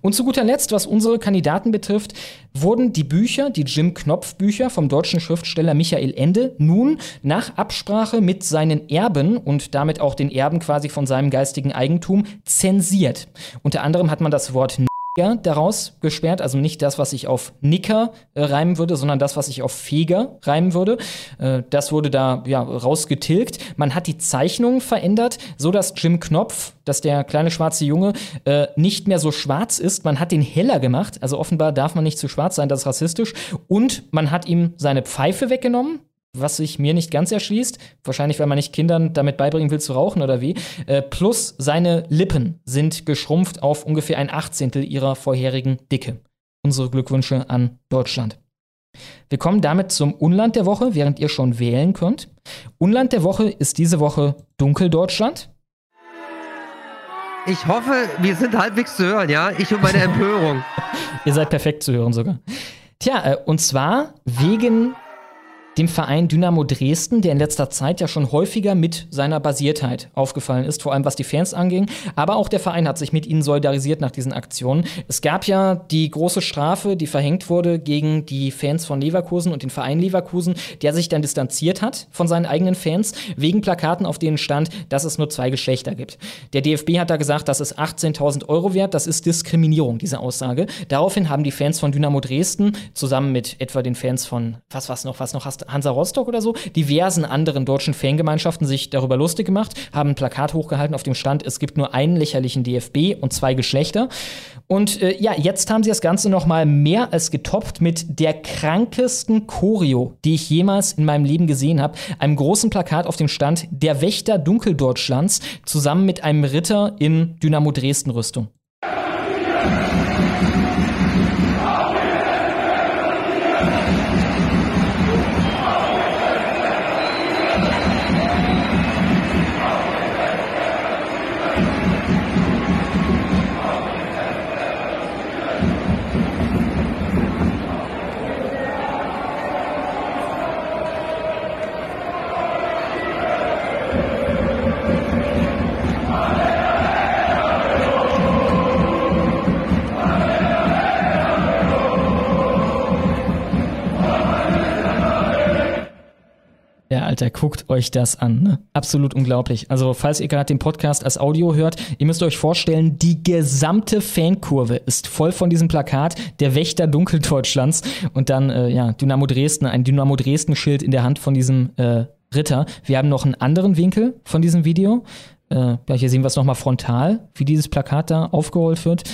Und zu guter Letzt, was unsere Kandidaten betrifft, wurden die Bücher, die Jim Knopf Bücher vom deutschen Schriftsteller Michael Ende, nun nach Absprache mit seinen Erben und damit auch den Erben quasi von seinem geistigen Eigentum zensiert. Unter anderem hat man das Wort ja, daraus gesperrt. Also nicht das, was ich auf Nicker äh, reimen würde, sondern das, was ich auf Feger reimen würde. Äh, das wurde da ja rausgetilgt. Man hat die Zeichnung verändert, so dass Jim Knopf, dass der kleine schwarze Junge äh, nicht mehr so schwarz ist. Man hat den heller gemacht. Also offenbar darf man nicht zu schwarz sein, das ist rassistisch. Und man hat ihm seine Pfeife weggenommen was sich mir nicht ganz erschließt, wahrscheinlich weil man nicht Kindern damit beibringen will zu rauchen oder wie, äh, plus seine Lippen sind geschrumpft auf ungefähr ein Achtzehntel ihrer vorherigen Dicke. Unsere Glückwünsche an Deutschland. Wir kommen damit zum Unland der Woche, während ihr schon wählen könnt. Unland der Woche ist diese Woche Dunkeldeutschland. Ich hoffe, wir sind halbwegs zu hören, ja? Ich und meine Empörung. ihr seid perfekt zu hören sogar. Tja, äh, und zwar wegen dem Verein Dynamo Dresden, der in letzter Zeit ja schon häufiger mit seiner Basiertheit aufgefallen ist, vor allem was die Fans anging. Aber auch der Verein hat sich mit ihnen solidarisiert nach diesen Aktionen. Es gab ja die große Strafe, die verhängt wurde gegen die Fans von Leverkusen und den Verein Leverkusen, der sich dann distanziert hat von seinen eigenen Fans wegen Plakaten, auf denen stand, dass es nur zwei Geschlechter gibt. Der DFB hat da gesagt, das ist 18.000 Euro wert. Das ist Diskriminierung, diese Aussage. Daraufhin haben die Fans von Dynamo Dresden zusammen mit etwa den Fans von was was noch was noch hast Hansa Rostock oder so, diversen anderen deutschen Fangemeinschaften sich darüber lustig gemacht, haben ein Plakat hochgehalten auf dem Stand, es gibt nur einen lächerlichen DFB und zwei Geschlechter. Und äh, ja, jetzt haben sie das Ganze noch mal mehr als getoppt mit der krankesten Choreo, die ich jemals in meinem Leben gesehen habe. Einem großen Plakat auf dem Stand Der Wächter Dunkeldeutschlands zusammen mit einem Ritter in Dynamo Dresden Rüstung. Ja, Alter, guckt euch das an. Ne? Absolut unglaublich. Also, falls ihr gerade den Podcast als Audio hört, ihr müsst euch vorstellen, die gesamte Fankurve ist voll von diesem Plakat, der Wächter Dunkeldeutschlands und dann, äh, ja, Dynamo Dresden, ein Dynamo Dresden-Schild in der Hand von diesem äh, Ritter. Wir haben noch einen anderen Winkel von diesem Video. Äh, ja, hier sehen wir es nochmal frontal, wie dieses Plakat da aufgerollt wird.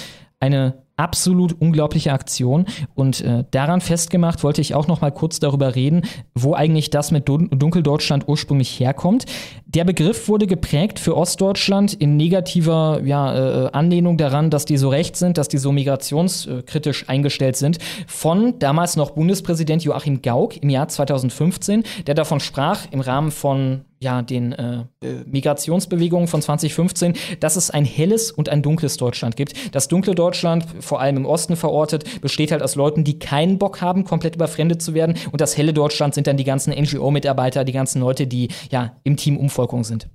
Eine absolut unglaubliche Aktion. Und äh, daran festgemacht wollte ich auch noch mal kurz darüber reden, wo eigentlich das mit Dun Dunkeldeutschland ursprünglich herkommt. Der Begriff wurde geprägt für Ostdeutschland in negativer ja, äh, Anlehnung daran, dass die so recht sind, dass die so migrationskritisch eingestellt sind, von damals noch Bundespräsident Joachim Gauck im Jahr 2015, der davon sprach im Rahmen von ja, den äh, Migrationsbewegungen von 2015, dass es ein helles und ein dunkles Deutschland gibt. Das dunkle Deutschland, vor allem im Osten verortet, besteht halt aus Leuten, die keinen Bock haben, komplett überfremdet zu werden. Und das helle Deutschland sind dann die ganzen NGO-Mitarbeiter, die ganzen Leute, die ja im Team Umvolkung sind.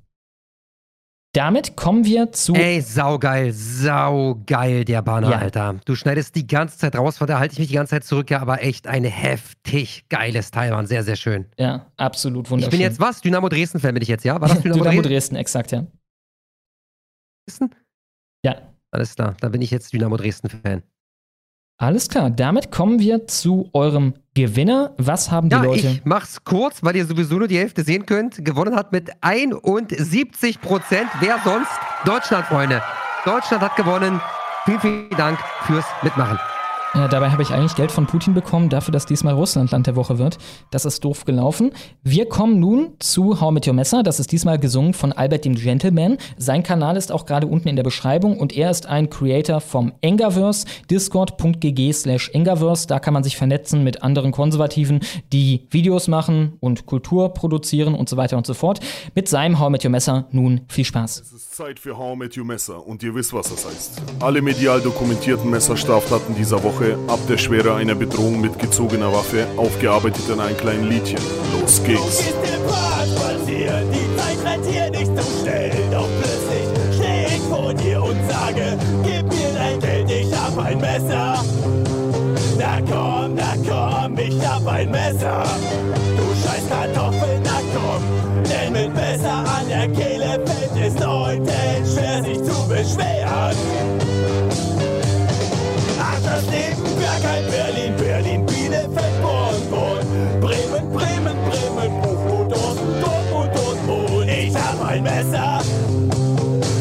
Damit kommen wir zu. Ey, saugeil, saugeil, der Banner, ja. Alter. Du schneidest die ganze Zeit raus, von da halte ich mich die ganze Zeit zurück, ja, aber echt ein heftig geiles Teil, Mann. Sehr, sehr schön. Ja, absolut wunderschön. Ich bin jetzt was? Dynamo Dresden-Fan bin ich jetzt, ja? War das Dynamo, Dynamo Dresden? exakt, ja. Dresden? Ja. Alles klar, da bin ich jetzt Dynamo Dresden-Fan. Alles klar, damit kommen wir zu eurem Gewinner. Was haben die ja, Leute? Ich mach's kurz, weil ihr sowieso nur die Hälfte sehen könnt. Gewonnen hat mit 71 Prozent. Wer sonst? Deutschland, Freunde. Deutschland hat gewonnen. Vielen, vielen Dank fürs Mitmachen. Ja, dabei habe ich eigentlich Geld von Putin bekommen, dafür, dass diesmal Russland Land der Woche wird. Das ist doof gelaufen. Wir kommen nun zu How Mit Your Messer. Das ist diesmal gesungen von Albert dem Gentleman. Sein Kanal ist auch gerade unten in der Beschreibung und er ist ein Creator vom Engaverse, discord.gg slash Engaverse. Da kann man sich vernetzen mit anderen Konservativen, die Videos machen und Kultur produzieren und so weiter und so fort. Mit seinem How Mit Your Messer nun viel Spaß. Es ist Zeit für How Met Your Messer und ihr wisst, was das heißt. Alle medial dokumentierten Messerstraftaten dieser Woche Woche ab der Schwere einer Bedrohung mit gezogener Waffe, aufgearbeitet in einem kleinen Liedchen. Los geht's. Die Zeit rennt hier nicht so schnell, doch plötzlich steh ich vor dir und sage, gib mir dein Geld, ich hab ein Messer. Na komm, na komm, ich hab ein Messer. Du scheiß Kartoffel, na komm, denn mit Messer an der Kehle fällt es Leuten schwer, sich zu beschweren Kein Berlin, Berlin, Bielefeld, Bonn, Bonn, Bremen, Bremen, Bremen, Buchmut, Dortmund, Dortmund, Dortmund. Ich hab ein Messer.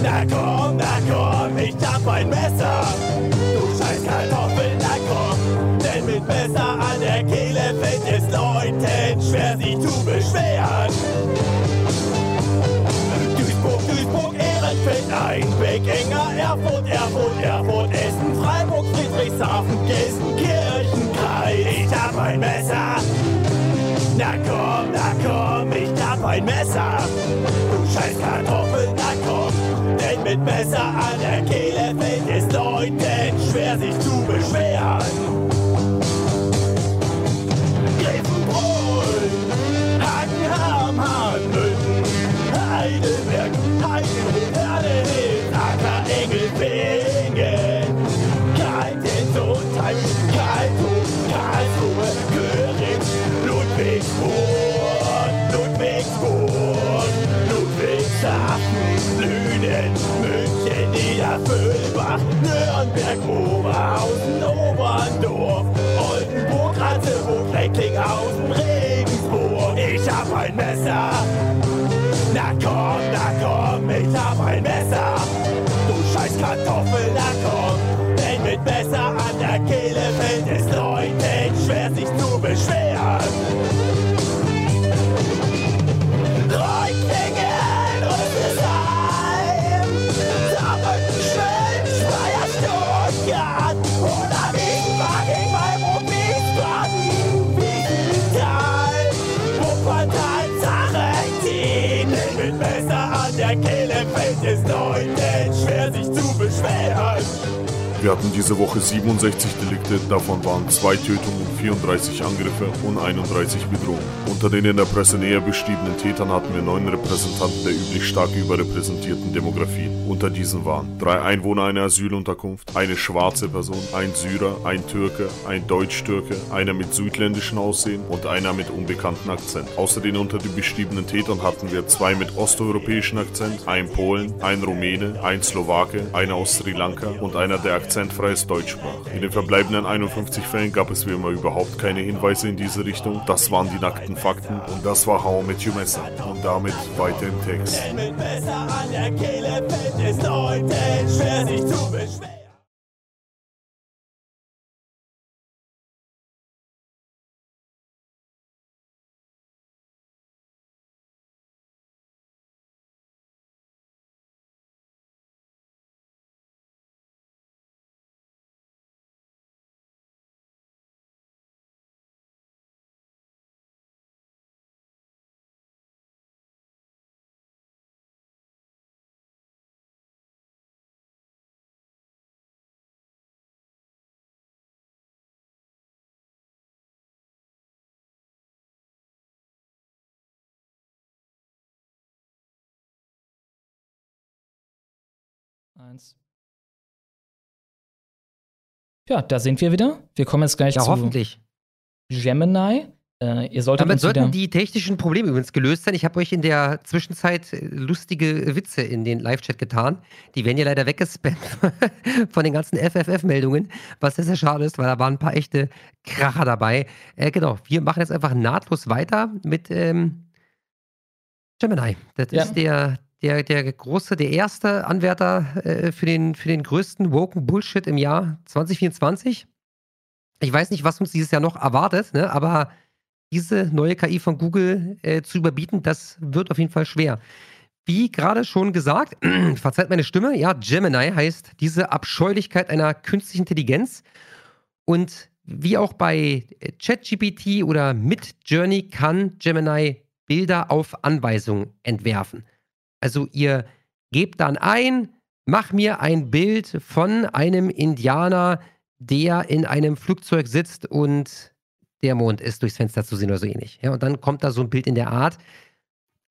Na komm, na komm, ich hab ein Messer. Du scheiß Kartoffel, na komm, denn mit Messer an der Kehle fällt es Leuten schwer, sich zu beschweren. Duisburg, Duisburg, Ehrenfeld, Einbeck, Enger, Erfurt, Erfurt, Erfurt, Freiburg, Friedrichshafen, Gelsenkirchen, Kreis. Ich hab ein Messer. Na komm, na komm, ich hab ein Messer. Du scheiß Kartoffel, na komm, denn mit Messer an der Kehle fällt es Leuten schwer, sich zu beschweren. Heidelberg, Heidelberg, Herdehild, Acker, Engelbingen, Nürnberg, Oberhausen, Oberndorf, Oldenburg, Ratzeburg, Recklinghausen, Regensburg. Ich hab ein Messer. Wir hatten diese Woche 67 Delikte, davon waren zwei Tötungen, 34 Angriffe und 31 Bedrohungen. Unter den in der Presse näher beschriebenen Tätern hatten wir neun Repräsentanten der üblich stark überrepräsentierten Demografien. Unter diesen waren drei Einwohner einer Asylunterkunft, eine schwarze Person, ein Syrer, ein Türke, ein Deutsch-Türke, einer mit südländischem Aussehen und einer mit unbekanntem Akzent. Außer den unter den beschriebenen Tätern hatten wir zwei mit osteuropäischem Akzent, ein Polen, ein Rumäne, ein Slowake, einer aus Sri Lanka und einer, der akzentfreies Deutsch sprach. In den verbleibenden 51 Fällen gab es wie immer überhaupt keine Hinweise in diese Richtung. Das waren die nackten Fakten und das war How I Met Your Messer. Und damit weiter im Text. Mit Messer an der Kehle. Eins. Ja, da sind wir wieder. Wir kommen jetzt gleich Ja, zu hoffentlich. Gemini. Äh, ihr solltet Damit sollten die technischen Probleme übrigens gelöst sein. Ich habe euch in der Zwischenzeit äh, lustige Witze in den Live-Chat getan. Die werden ja leider weggespammt von den ganzen FFF-Meldungen, was sehr, sehr schade ist, weil da waren ein paar echte Kracher dabei. Äh, genau, wir machen jetzt einfach nahtlos weiter mit ähm, Gemini. Das Ja. ist der, der, der große, der erste Anwärter äh, für, den, für den größten woken Bullshit im Jahr 2024. Ich weiß nicht, was uns dieses Jahr noch erwartet, ne? aber diese neue KI von Google äh, zu überbieten, das wird auf jeden Fall schwer. Wie gerade schon gesagt, verzeiht meine Stimme, ja, Gemini heißt diese Abscheulichkeit einer künstlichen Intelligenz. Und wie auch bei ChatGPT oder Midjourney kann Gemini Bilder auf Anweisung entwerfen. Also ihr gebt dann ein, mach mir ein Bild von einem Indianer, der in einem Flugzeug sitzt und der Mond ist durchs Fenster zu sehen oder so ähnlich. Ja, und dann kommt da so ein Bild in der Art.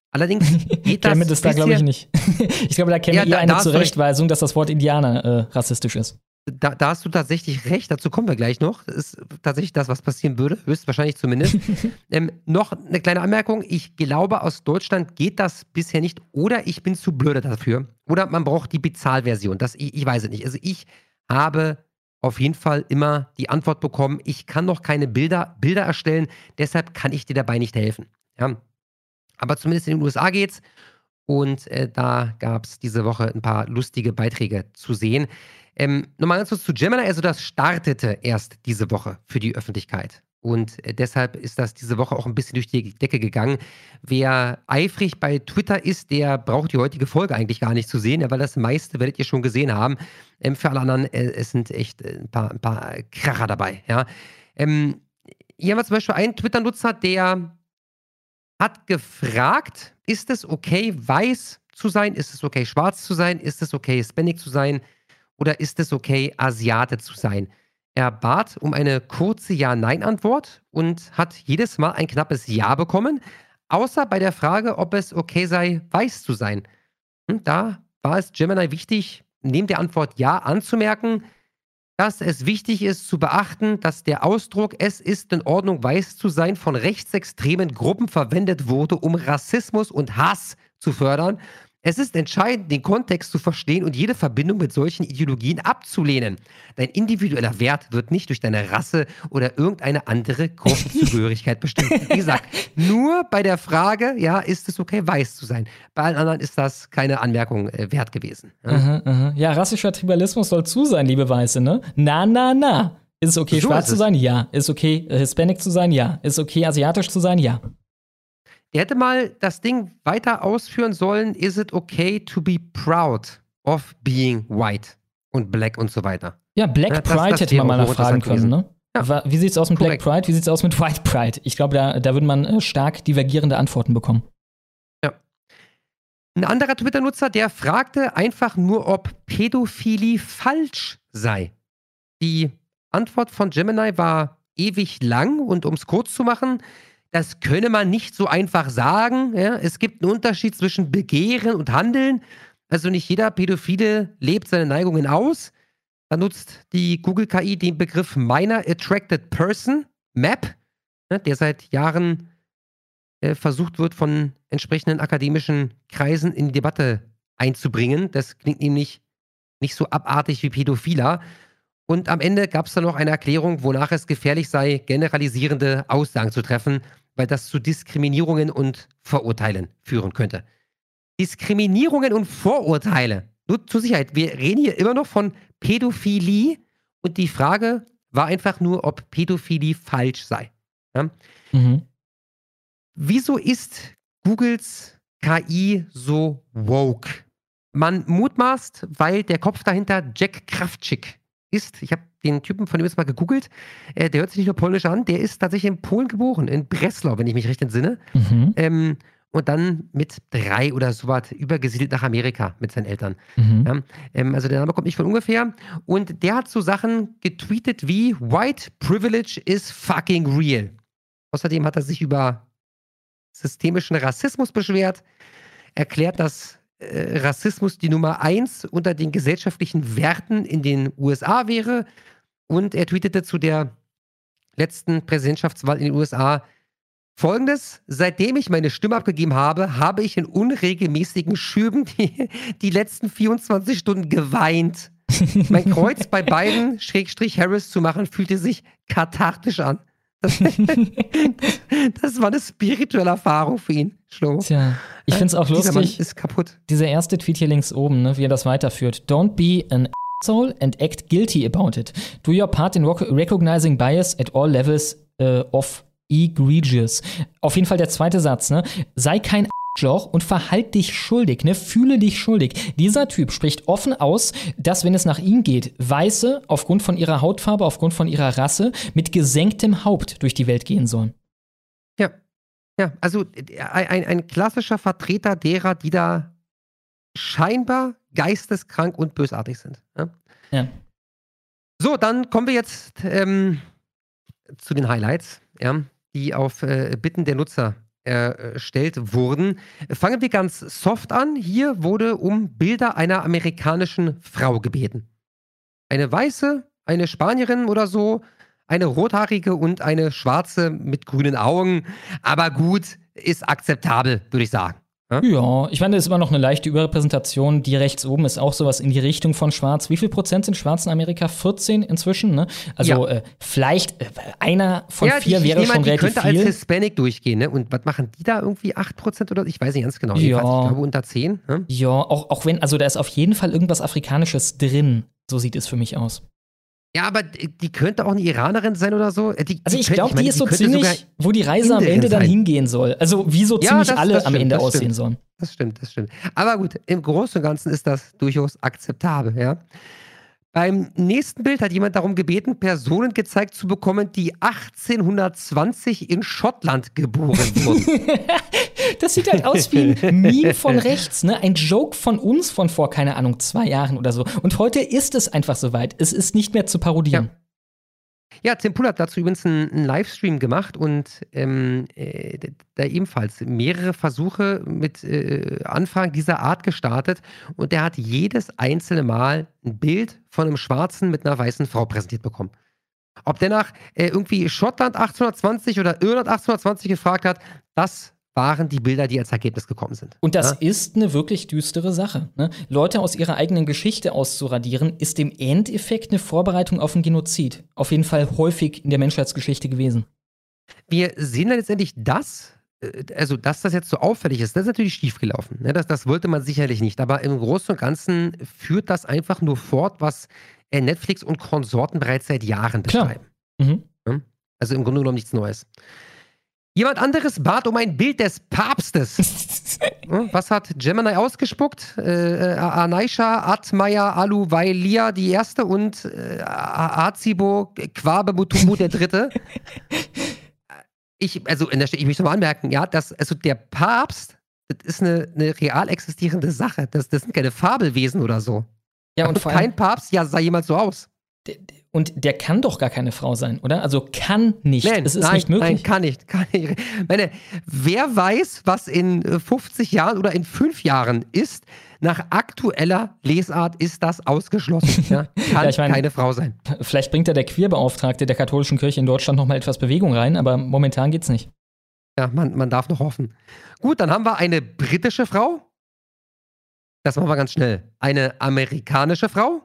Allerdings geht das. Camet ist da, glaube ich, nicht. ich glaube, da käme Ja, da- eine. Zurechtweisung, dass das Wort Indianer äh, rassistisch ist. Da, da hast du tatsächlich recht, dazu kommen wir gleich noch. Das ist tatsächlich das, was passieren würde, höchstwahrscheinlich zumindest. ähm, noch eine kleine Anmerkung. Ich glaube, aus Deutschland geht das bisher nicht. Oder ich bin zu blöde dafür. Oder man braucht die Bezahlversion. Das, ich, ich weiß es nicht. Also ich habe auf jeden Fall immer die Antwort bekommen, ich kann noch keine Bilder, Bilder erstellen, deshalb kann ich dir dabei nicht helfen. Ja. Aber zumindest in den USA geht's. Und äh, da gab es diese Woche ein paar lustige Beiträge zu sehen. Ähm, Nochmal ganz kurz zu Gemini. Also, das startete erst diese Woche für die Öffentlichkeit. Und äh, deshalb ist das diese Woche auch ein bisschen durch die Decke gegangen. Wer eifrig bei Twitter ist, der braucht die heutige Folge eigentlich gar nicht zu sehen, weil das meiste werdet ihr schon gesehen haben. Ähm, für alle anderen, äh, es sind echt äh, ein paar, ein paar Kracher dabei. Ja. Ähm, hier haben wir zum Beispiel einen Twitter-Nutzer, der hat gefragt, ist es okay, weiß zu sein? Ist es okay, schwarz zu sein? Ist es okay, Hispanic zu sein? Oder ist es okay, Asiate zu sein? Er bat um eine kurze Ja-Nein-Antwort und hat jedes Mal ein knappes Ja bekommen, außer bei der Frage, ob es okay sei, weiß zu sein. Und da war es Gemini wichtig, neben der Antwort Ja anzumerken, dass es wichtig ist zu beachten, dass der Ausdruck es ist in Ordnung, weiß zu sein, von rechtsextremen Gruppen verwendet wurde, um Rassismus und Hass zu fördern. Es ist entscheidend, den Kontext zu verstehen und jede Verbindung mit solchen Ideologien abzulehnen. Dein individueller Wert wird nicht durch deine Rasse oder irgendeine andere Gruppenzugehörigkeit bestimmt. Wie gesagt, nur bei der Frage, ja, ist es okay, weiß zu sein. Bei allen anderen ist das keine Anmerkung äh, wert gewesen. Ja. Aha, aha. Ja, rassischer Tribalismus soll zu sein, liebe Weiße, ne? Na, na, na. Ist es okay, So schwarz ist zu es. sein? Ja. Ist okay, äh, Hispanic zu sein? Ja. Ist okay, asiatisch zu sein? Ja. Der hätte mal das Ding weiter ausführen sollen. Is it okay to be proud of being white und black und so weiter? Ja, Black Ja, das- Pride das hätte man mal nachfragen können, ne? Ja. Wie sieht's aus mit Black Korrekt. Pride? Wie sieht's aus mit White Pride? Ich glaube, da, da würde man äh, stark divergierende Antworten bekommen. Ein anderer Twitter-Nutzer, der fragte einfach nur, ob Pädophilie falsch sei. die Antwort von Gemini war ewig lang und um es kurz zu machen, das könne man nicht so einfach sagen. Ja? Es gibt einen Unterschied zwischen Begehren und Handeln. Also nicht jeder Pädophile lebt seine Neigungen aus. Da nutzt die Google KI den Begriff Minor Attracted Person, MAP, ne, der seit Jahren äh, versucht wird, von entsprechenden akademischen Kreisen in die Debatte einzubringen. Das klingt nämlich nicht so abartig wie Pädophiler. Und am Ende gab es dann noch eine Erklärung, wonach es gefährlich sei, generalisierende Aussagen zu treffen, weil das zu Diskriminierungen und Vorurteilen führen könnte. Diskriminierungen und Vorurteile. Nur zur Sicherheit, wir reden hier immer noch von Pädophilie und die Frage war einfach nur, ob Pädophilie falsch sei. Ja? Mhm. Wieso ist Googles KI so woke? Man mutmaßt, weil der Kopf dahinter Jack Krawczyk ist. Ich habe den Typen von ihm jetzt mal gegoogelt. Äh, der hört sich nicht nur polnisch an, der ist tatsächlich in Polen geboren, in Breslau, wenn ich mich recht entsinne. Mhm. Ähm, und dann mit drei oder so was übergesiedelt nach Amerika mit seinen Eltern. Mhm. Ja, ähm, also der Name kommt nicht von ungefähr. Und der hat so Sachen getweetet wie White Privilege is fucking real. Außerdem hat er sich über systemischen Rassismus beschwert, erklärt, dass Rassismus die Nummer eins unter den gesellschaftlichen Werten in den USA wäre. Und er tweetete zu der letzten Präsidentschaftswahl in den USA folgendes: Seitdem ich meine Stimme abgegeben habe, habe ich in unregelmäßigen Schüben die, die letzten 24 Stunden geweint. Mein Kreuz bei beiden Schrägstrich Harris zu machen, fühlte sich kathartisch an. Das, das, war eine spirituelle Erfahrung für ihn, Schlo. Tja, ich finde es auch lustig. Dieser Mann ist kaputt. Dieser erste Tweet hier links oben, ne, wie er das weiterführt. Don't be an asshole and act guilty about it. Do your part in recognizing bias at all levels uh, of egregious. Auf jeden Fall der zweite Satz, ne? Sei kein Arschloch und verhalt dich schuldig, ne? Fühle dich schuldig. Dieser Typ spricht offen aus, dass, wenn es nach ihm geht, Weiße aufgrund von ihrer Hautfarbe, aufgrund von ihrer Rasse mit gesenktem Haupt durch die Welt gehen sollen. Ja. Ja, also ein, ein klassischer Vertreter derer, die da scheinbar geisteskrank und bösartig sind. Ja. ja. So, dann kommen wir jetzt ähm, zu den Highlights, ja, die auf äh, Bitten der Nutzer erstellt wurden. Fangen wir ganz soft an. Hier wurde um Bilder einer amerikanischen Frau gebeten. Eine weiße, eine Spanierin oder so, eine rothaarige und eine schwarze mit grünen Augen. Aber gut, ist akzeptabel, würde ich sagen. Ja, ich meine, das ist immer noch eine leichte Überrepräsentation. Die rechts oben ist auch sowas in die Richtung von Schwarz. Wie viel Prozent sind Schwarz in Amerika? 14 inzwischen, ne? Also ja. äh, vielleicht äh, einer von ja, vier wäre schon relativ viel. könnte als Hispanic durchgehen, ne? Und was machen die da irgendwie? 8 Prozent oder? Ich weiß nicht ganz genau. Ja. Ich glaube unter 10. Ne? Ja, auch, auch wenn, also da ist auf jeden Fall irgendwas Afrikanisches drin. So sieht es für mich aus. Ja, aber die könnte auch eine Iranerin sein oder so. Die, also ich glaube, die, ist so ziemlich, wo die Reise am Ende dann hingehen soll. Also wie so ziemlich ja, das, alle das stimmt, am Ende aussehen stimmt. sollen. Das stimmt, das stimmt. Aber gut, im Großen und Ganzen ist das durchaus akzeptabel, ja. Beim nächsten Bild hat jemand darum gebeten, Personen gezeigt zu bekommen, die 1820 in Schottland geboren wurden. das sieht halt aus wie ein Meme von rechts, ne? Ein Joke von uns von vor, keine Ahnung, zwei Jahren oder so. Und heute ist es einfach soweit. Es ist nicht mehr zu parodieren. Ja. Ja, Tim Pool hat dazu übrigens einen, einen Livestream gemacht und ähm, äh, da ebenfalls mehrere Versuche mit äh, Anfragen dieser Art gestartet und der hat jedes einzelne Mal ein Bild von einem Schwarzen mit einer weißen Frau präsentiert bekommen. Ob der nach äh, irgendwie Schottland 1820 oder Irland 1820 gefragt hat, das waren die Bilder, die als Ergebnis gekommen sind. Und das ja? ist eine wirklich düstere Sache. Ne? Leute aus ihrer eigenen Geschichte auszuradieren, ist im Endeffekt eine Vorbereitung auf einen Genozid. Auf jeden Fall häufig in der Menschheitsgeschichte gewesen. Wir sehen dann letztendlich das, äh, also dass das jetzt so auffällig ist, das ist natürlich schiefgelaufen. Ne? Das, das wollte man sicherlich nicht. Aber im Großen und Ganzen führt das einfach nur fort, was äh, Netflix und Konsorten bereits seit Jahren betreiben. Mhm. Also im Grunde genommen nichts Neues. Jemand anderes bat um ein Bild des Papstes. Was hat Gemini ausgespuckt? Äh, äh Anaisha Atmaya Aluwailia die erste und äh, Azibo Quabe Mutumbu der dritte. Ich, also, ich möchte mal anmerken, ja, dass, also der Papst, das ist eine, eine real existierende Sache. Das, das sind keine Fabelwesen oder so. Ja, und, und kein Papst, ja, sah jemand so aus. Und der kann doch gar keine Frau sein, oder? Also kann nicht. Nein, es ist nein, nicht möglich. Nein, kann nicht. Kann nicht. Meine, wer weiß, was in äh, 50 Jahren oder in 5 Jahren ist, nach aktueller Lesart ist das ausgeschlossen. Ja? Kann Ja, ich meine- keine Frau sein. Vielleicht bringt da der Queerbeauftragte der katholischen Kirche in Deutschland noch mal etwas Bewegung rein, aber momentan geht's nicht. Ja, man, man darf noch hoffen. Gut, dann haben wir eine britische Frau. Das machen wir ganz schnell. Eine amerikanische Frau.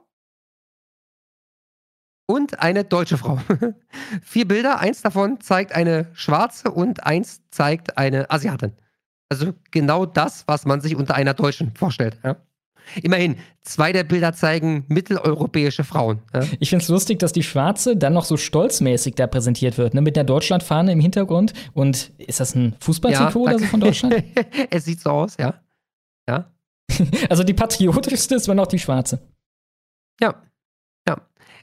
Und eine deutsche Frau. Vier Bilder, eins davon zeigt eine schwarze und eins zeigt eine Asiatin. Also genau das, was man sich unter einer Deutschen vorstellt. Ja? Immerhin, zwei der Bilder zeigen mitteleuropäische Frauen. Ja? Ich find's lustig, dass die Schwarze dann noch so stolzmäßig da präsentiert wird, ne? mit der Deutschlandfahne im Hintergrund. Und ist das ein Fußballtrikot oder so von Deutschland? es sieht so aus, ja. Ja. also die patriotischste ist immer noch die Schwarze. Ja.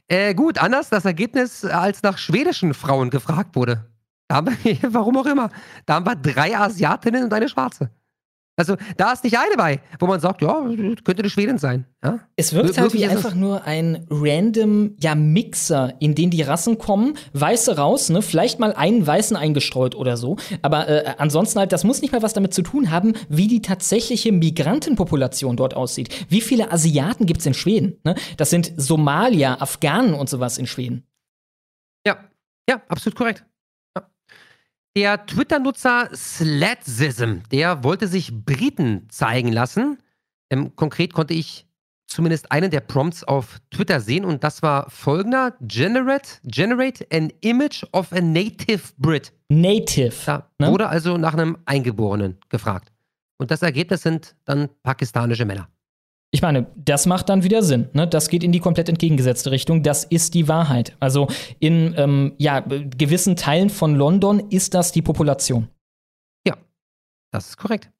Äh, gut, anders das Ergebnis, als nach schwedischen Frauen gefragt wurde. Da haben wir, warum auch immer, da haben wir drei Asiatinnen und eine Schwarze. Also, da ist nicht eine bei, wo man sagt, ja, könnte eine Schwedin sein. Ja? Es wirkt Wir- halt wie es- einfach nur ein random ja, Mixer, in den die Rassen kommen, Weiße raus, ne? vielleicht mal einen Weißen eingestreut oder so. Aber äh, ansonsten halt, das muss nicht mal was damit zu tun haben, wie die tatsächliche Migrantenpopulation dort aussieht. Wie viele Asiaten gibt's in Schweden? Ne? Das sind Somalier, Afghanen und sowas in Schweden. Ja, ja, absolut korrekt. Der Twitter-Nutzer Slatzism, der wollte sich Briten zeigen lassen. Ähm, konkret konnte ich zumindest einen der Prompts auf Twitter sehen und das war folgender: Generate, generate an image of a native Brit. Native. Da Ne? wurde also nach einem Eingeborenen gefragt. Und das Ergebnis sind dann pakistanische Männer. Ich meine, das macht dann wieder Sinn. Ne? Das geht in die komplett entgegengesetzte Richtung. Das ist die Wahrheit. Also in ähm, ja, gewissen Teilen von London ist das die Population. Das ist korrekt.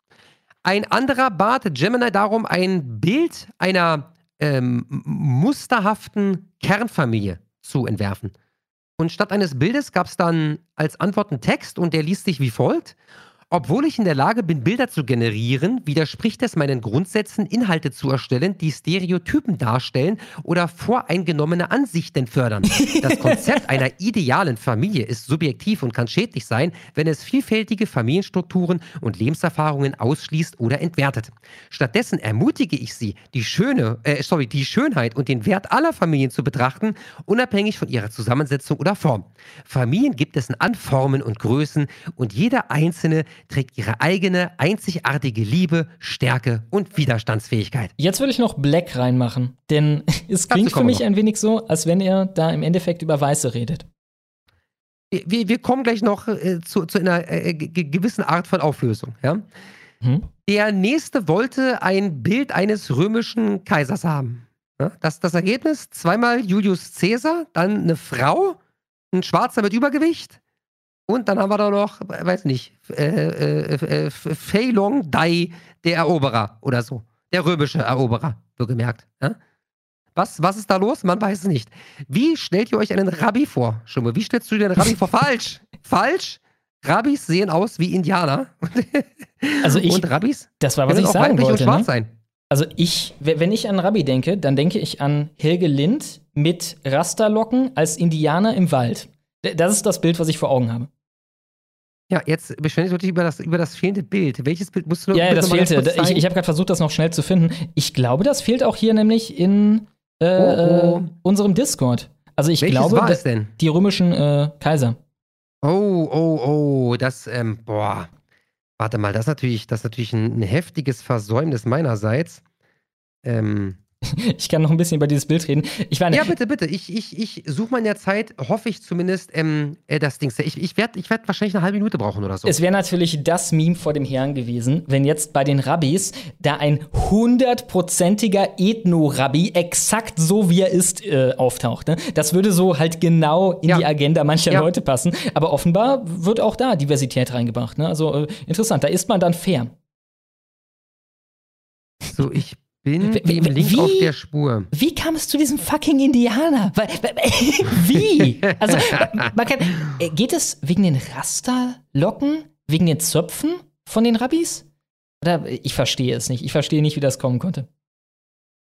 Ein anderer bat Gemini darum, ein Bild einer ähm, musterhaften Kernfamilie zu entwerfen. Und statt eines Bildes gab es dann als Antwort einen Text und der liest sich wie folgt. Obwohl ich in der Lage bin, Bilder zu generieren, widerspricht es meinen Grundsätzen, Inhalte zu erstellen, die Stereotypen darstellen oder voreingenommene Ansichten fördern. Das Konzept einer idealen Familie ist subjektiv und kann schädlich sein, wenn es vielfältige Familienstrukturen und Lebenserfahrungen ausschließt oder entwertet. Stattdessen ermutige ich Sie, die schöne, äh, sorry, die Schönheit und den Wert aller Familien zu betrachten, unabhängig von ihrer Zusammensetzung oder Form. Familien gibt es in Anformen und Größen und jeder einzelne trägt ihre eigene einzigartige Liebe, Stärke und Widerstandsfähigkeit. Jetzt würde ich noch Black reinmachen, denn es klingt für mich noch. ein wenig so, als wenn er da im Endeffekt über Weiße redet. Wir, wir, kommen gleich noch äh, zu, zu einer äh, ge- gewissen Art von Auflösung. Ja? Hm? Der nächste wollte ein Bild eines römischen Kaisers haben. Ja? Das, das Ergebnis: zweimal Julius Caesar, dann eine Frau, ein Schwarzer mit Übergewicht und dann haben wir da noch, weiß nicht, äh, äh, äh, Fei Long Dai, der Eroberer oder so. Der römische Eroberer, so gemerkt. Ja? Was, was ist da los? Man weiß es nicht. Wie stellt ihr euch einen Rabbi vor? Schumme, wie stellst du dir einen Rabbi vor? Falsch! Falsch! Rabbis sehen aus wie Indianer. Also ich, und Rabbis das war, was ich sagen wollte. und schwarz Ne? sein. Also ich, wenn ich an Rabbi denke, dann denke ich an Helge Lind mit Rasterlocken als Indianer im Wald. Das ist das Bild, was ich vor Augen habe. Ja, jetzt beschweren dich über das, über das fehlende Bild. Welches Bild musst du Ja, ja, bitte das noch fehlte. Ich, ich habe gerade versucht, das noch schnell zu finden. Ich glaube, das fehlt auch hier nämlich in äh, Oh, oh. äh, unserem Discord. Also ich Welches glaube, war es denn? die römischen äh, Kaiser. Oh, oh, oh, das, ähm, boah. Warte mal, das ist natürlich, das ist natürlich ein, ein heftiges Versäumnis meinerseits. Ähm, Ich kann noch ein bisschen über dieses Bild reden. Ich meine, ja, bitte, bitte. Ich, ich, ich suche mal in der Zeit, hoffe ich zumindest, ähm, äh, das Ding. Ich, ich werde ich werd wahrscheinlich eine halbe Minute brauchen oder so. Es wäre natürlich das Meme vor dem Herrn gewesen, wenn jetzt bei den Rabbis da ein hundertprozentiger Ethno-Rabbi exakt so wie er ist äh, auftaucht. Ne? Das würde so halt genau in Ja. die Agenda mancher Ja. Leute passen. Aber offenbar wird auch da Diversität reingebracht. Ne? Also äh, interessant, da ist man dann fair. So, ich bin Wie- dem Link wie- auf der Spur. Wie kam es zu diesem fucking Indianer? Wie? Also, man kann, äh, geht es wegen den Rasterlocken, wegen den Zöpfen von den Rabbis? Oder ich verstehe es nicht. Ich verstehe nicht, wie das kommen konnte.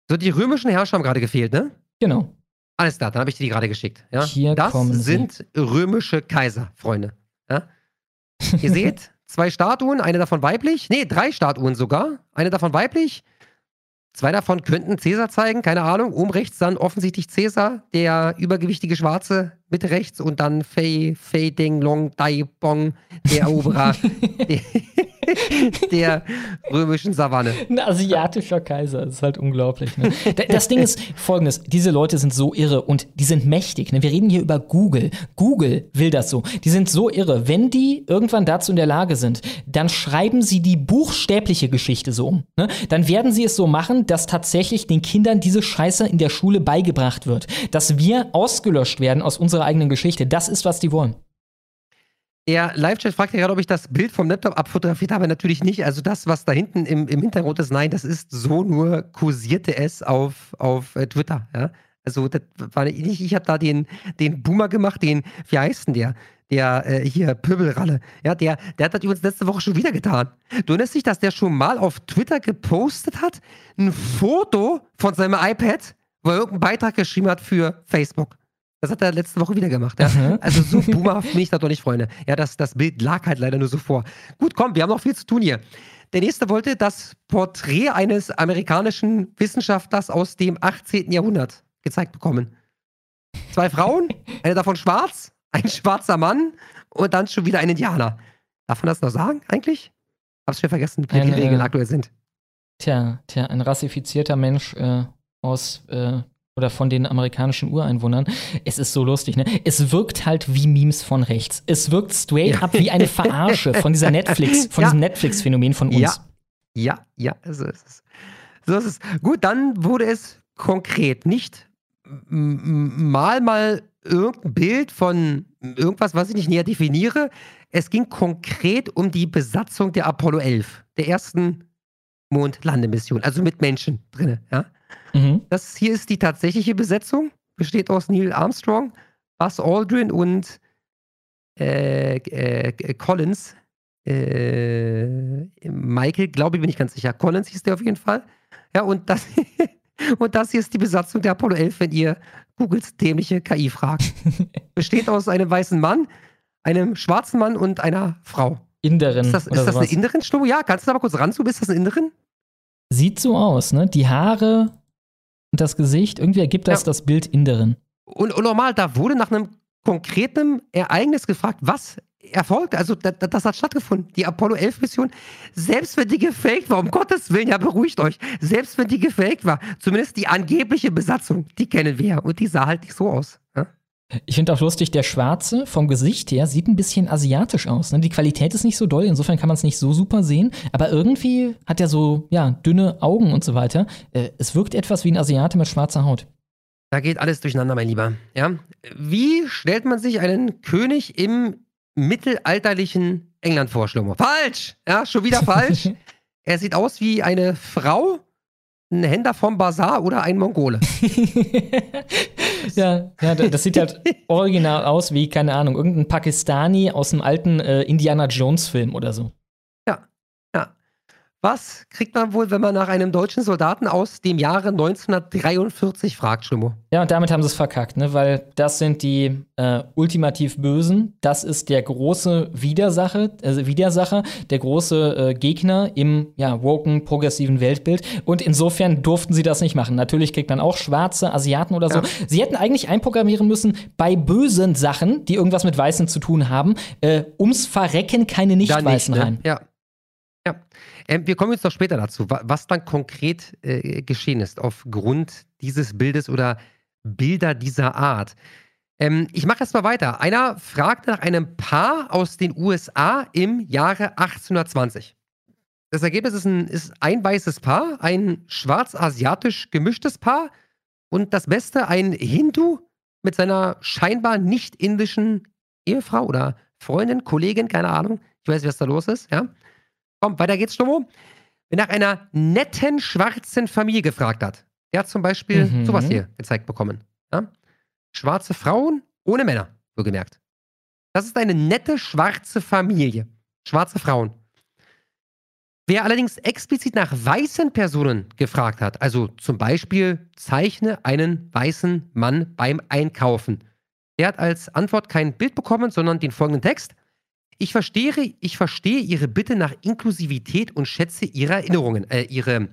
So, die römischen Herrscher haben gerade gefehlt, ne? Genau. Alles klar, dann habe ich dir die gerade geschickt. Ja? Hier das sind römische Kaiser, Freunde. Ja? Ihr seht zwei Statuen, eine davon weiblich. Nee, drei Statuen sogar. Eine davon weiblich. Zwei davon könnten Cäsar zeigen, keine Ahnung. Oben rechts dann offensichtlich Cäsar, der übergewichtige Schwarze, Mitte rechts und dann Fei, Fei Ding Long Dai Bong, der Eroberer der, der römischen Savanne. Ein asiatischer Kaiser, das ist halt unglaublich. Ne? Da- Das Ding ist folgendes: Diese Leute sind so irre und die sind mächtig. Ne? Wir reden hier über Google. Google will das so. Die sind so irre. Wenn die irgendwann dazu in der Lage sind, dann schreiben sie die buchstäbliche Geschichte so um. Ne? Dann werden sie es so machen, dass tatsächlich den Kindern diese Scheiße in der Schule beigebracht wird. Dass wir ausgelöscht werden aus unserer eigenen Geschichte. Das ist, was die wollen. Der Live-Chat fragt ja gerade, ob ich das Bild vom Laptop abfotografiert habe. Natürlich nicht. Also das, was da hinten im, im Hintergrund ist, nein, das ist so nur kursierte es auf, auf äh, Twitter. Ja? Also das war nicht, ich habe da den, den Boomer gemacht, den, wie heißt denn der? Der äh, hier, Pöbelralle. Ja, der, der hat das übrigens letzte Woche schon wieder getan. Du erinnerst dich, dass der schon mal auf Twitter gepostet hat? Ein Foto von seinem iPad, wo er irgendeinen Beitrag geschrieben hat für Facebook. Das hat er letzte Woche wieder gemacht. Ja? Mhm. Also so boomerhaft bin ich da doch nicht, Freunde. Ja, das, das Bild lag halt leider nur so vor. Gut, komm, wir haben noch viel zu tun hier. Der nächste wollte das Porträt eines amerikanischen Wissenschaftlers aus dem 18. Jahrhundert gezeigt bekommen. Zwei Frauen, eine davon schwarz, ein schwarzer Mann und dann schon wieder ein Indianer. Darf man das noch sagen, eigentlich? Hab's schon vergessen, wie die Eine- Regeln aktuell sind. Tja, tja, ein rassifizierter Mensch äh, aus äh, oder von den amerikanischen Ureinwohnern. Es ist so lustig, ne? Es wirkt halt wie Memes von rechts. Es wirkt straight Ja. up wie eine Verarsche von dieser Netflix, von Ja. diesem Netflix-Phänomen von uns. Ja, ja, ja, so ist es. So ist es. Gut, dann wurde es konkret. Nicht mal mal irgendein Bild von irgendwas, was ich nicht näher definiere. Es ging konkret um die Besatzung der Apollo 11, der ersten Mondlandemission, also mit Menschen drin. Ja? Mhm. Das hier ist die tatsächliche Besetzung. Besteht aus Neil Armstrong, Buzz Aldrin und äh, äh, Collins. Äh, Michael, glaube ich, bin ich ganz sicher. Collins hieß der auf jeden Fall. Ja, und das, und das hier ist die Besatzung der Apollo 11, wenn ihr Googles dämliche KI fragt. Besteht aus einem weißen Mann, einem schwarzen Mann und einer Frau. Inderin Ist das, ist das eine. Inderin, Stubbo? Ja, kannst du da mal kurz ranzoomen? Ist das eine Inderin? Sieht so aus, ne? Die Haare und das Gesicht, irgendwie ergibt das Ja. das Bild Inderin. Und, und normal, da wurde nach einem konkreten Ereignis gefragt, was erfolgt. Also da, da, das hat stattgefunden. Die Apollo 11 Mission, selbst wenn die gefaked war, um Gottes Willen, ja beruhigt euch, selbst wenn die gefaked war, zumindest die angebliche Besatzung, die kennen wir ja. Und die sah halt nicht so aus. Ja? Ich finde auch lustig, der Schwarze vom Gesicht her sieht ein bisschen asiatisch aus. Ne? Die Qualität ist nicht so doll, insofern kann man es nicht so super sehen. Aber irgendwie hat er so, ja, dünne Augen und so weiter. Äh, es wirkt etwas wie ein Asiate mit schwarzer Haut. Da geht alles durcheinander, mein Lieber. Ja? Wie stellt man sich einen König im mittelalterlichen England vor, Schlomo? Falsch! Ja, schon wieder falsch. er sieht aus wie eine Frau, ein Händler vom Bazar oder ein Mongole. ja, ja, da- das sieht halt original aus wie, keine Ahnung, irgendein Pakistani aus einem alten äh, Indiana Jones-Film oder so. Was kriegt man wohl, wenn man nach einem deutschen Soldaten aus dem Jahre 1943 fragt, Schlimmo? Ja, und damit haben sie es verkackt, ne? weil das sind die äh, ultimativ Bösen. Das ist der große Widersacher, also Widersacher, der große äh, Gegner im ja, woken, progressiven Weltbild. Und insofern durften sie das nicht machen. Natürlich kriegt man auch schwarze Asiaten oder so. Ja. Sie hätten eigentlich einprogrammieren müssen, bei bösen Sachen, die irgendwas mit Weißen zu tun haben, äh, ums Verrecken keine Nicht-Weißen nicht, ne? rein. Ja. Ähm, wir kommen jetzt noch später dazu, wa- was dann konkret äh, geschehen ist aufgrund dieses Bildes oder Bilder dieser Art. Ähm, ich mache erst mal weiter. Einer fragt nach einem Paar aus den USA im Jahre 1820. Das Ergebnis ist ein, ist ein weißes Paar, ein schwarz-asiatisch gemischtes Paar und das Beste, ein Hindu mit seiner scheinbar nicht indischen Ehefrau oder Freundin, Kollegin, keine Ahnung. Ich weiß was da los ist, ja. Komm, weiter geht's, Stummo. Wer nach einer netten schwarzen Familie gefragt hat, der hat zum Beispiel Mhm. sowas hier gezeigt bekommen. Ja? Schwarze Frauen ohne Männer, wohlgemerkt. Das ist eine nette schwarze Familie. Schwarze Frauen. Wer allerdings explizit nach weißen Personen gefragt hat, also zum Beispiel zeichne einen weißen Mann beim Einkaufen, der hat als Antwort kein Bild bekommen, sondern den folgenden Text. Ich verstehe, ich verstehe Ihre Bitte nach Inklusivität und schätze Ihre Erinnerungen, äh, Ihre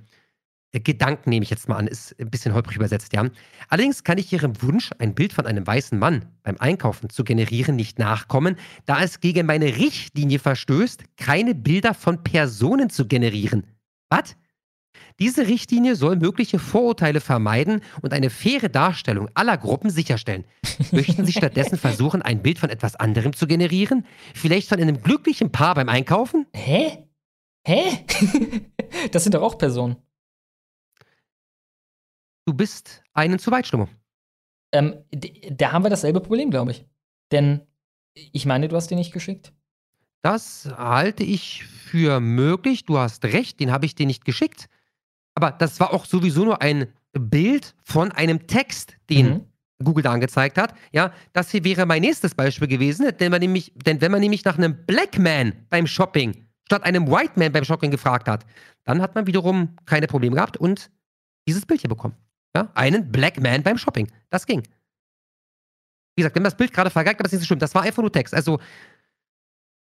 äh, Gedanken nehme ich jetzt mal an, ist ein bisschen holprig übersetzt, ja. Allerdings kann ich Ihrem Wunsch, ein Bild von einem weißen Mann beim Einkaufen zu generieren, nicht nachkommen, da es gegen meine Richtlinie verstößt, keine Bilder von Personen zu generieren. Was? Diese Richtlinie soll mögliche Vorurteile vermeiden und eine faire Darstellung aller Gruppen sicherstellen. Möchten Sie stattdessen versuchen, ein Bild von etwas anderem zu generieren? Vielleicht von einem glücklichen Paar beim Einkaufen? Hä? Hä? das sind doch auch Personen. Du bist einen zu weit, Stummo. Ähm, da haben wir dasselbe Problem, glaube ich. Denn ich meine, du hast den nicht geschickt. Das halte ich für möglich. Du hast recht, den habe ich dir nicht geschickt. Aber das war auch sowieso nur ein Bild von einem Text, den mhm. Google da angezeigt hat. Ja, das hier wäre mein nächstes Beispiel gewesen, denn, man nämlich, denn wenn man nämlich nach einem Black Man beim Shopping statt einem White Man beim Shopping gefragt hat, dann hat man wiederum keine Probleme gehabt und dieses Bild hier bekommen. Ja, einen Black Man beim Shopping. Das ging. Wie gesagt, wenn das Bild gerade vergeigt, aber das ist nicht so schlimm. Das war einfach nur Text. Also,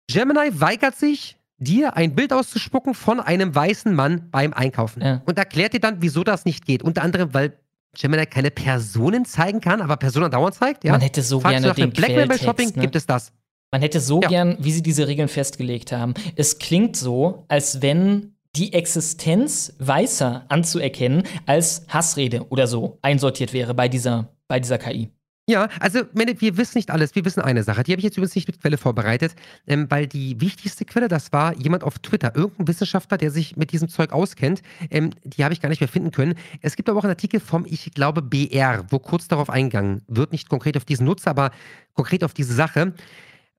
Gemini weigert sich, dir ein Bild auszuspucken von einem weißen Mann beim Einkaufen. Ja. Und erklärt dir dann, wieso das nicht geht. Unter anderem, weil Gemini keine Personen zeigen kann, aber Personen dauernd zeigt. Ja? Man hätte so Fragst gerne du den Black beim Shopping, ne? gibt es das. Man hätte so ja. gern, wie sie diese Regeln festgelegt haben. Es klingt so, als wenn die Existenz Weißer anzuerkennen als Hassrede oder so einsortiert wäre bei dieser, bei dieser KI. Ja, also wir wissen nicht alles. Wir wissen eine Sache. Die habe ich jetzt übrigens nicht mit Quelle vorbereitet, ähm, weil die wichtigste Quelle, das war jemand auf Twitter, irgendein Wissenschaftler, der sich mit diesem Zeug auskennt. Ähm, die habe ich gar nicht mehr finden können. Es gibt aber auch einen Artikel vom, ich glaube, BR, wo kurz darauf eingegangen wird, nicht konkret auf diesen Nutzer, aber konkret auf diese Sache.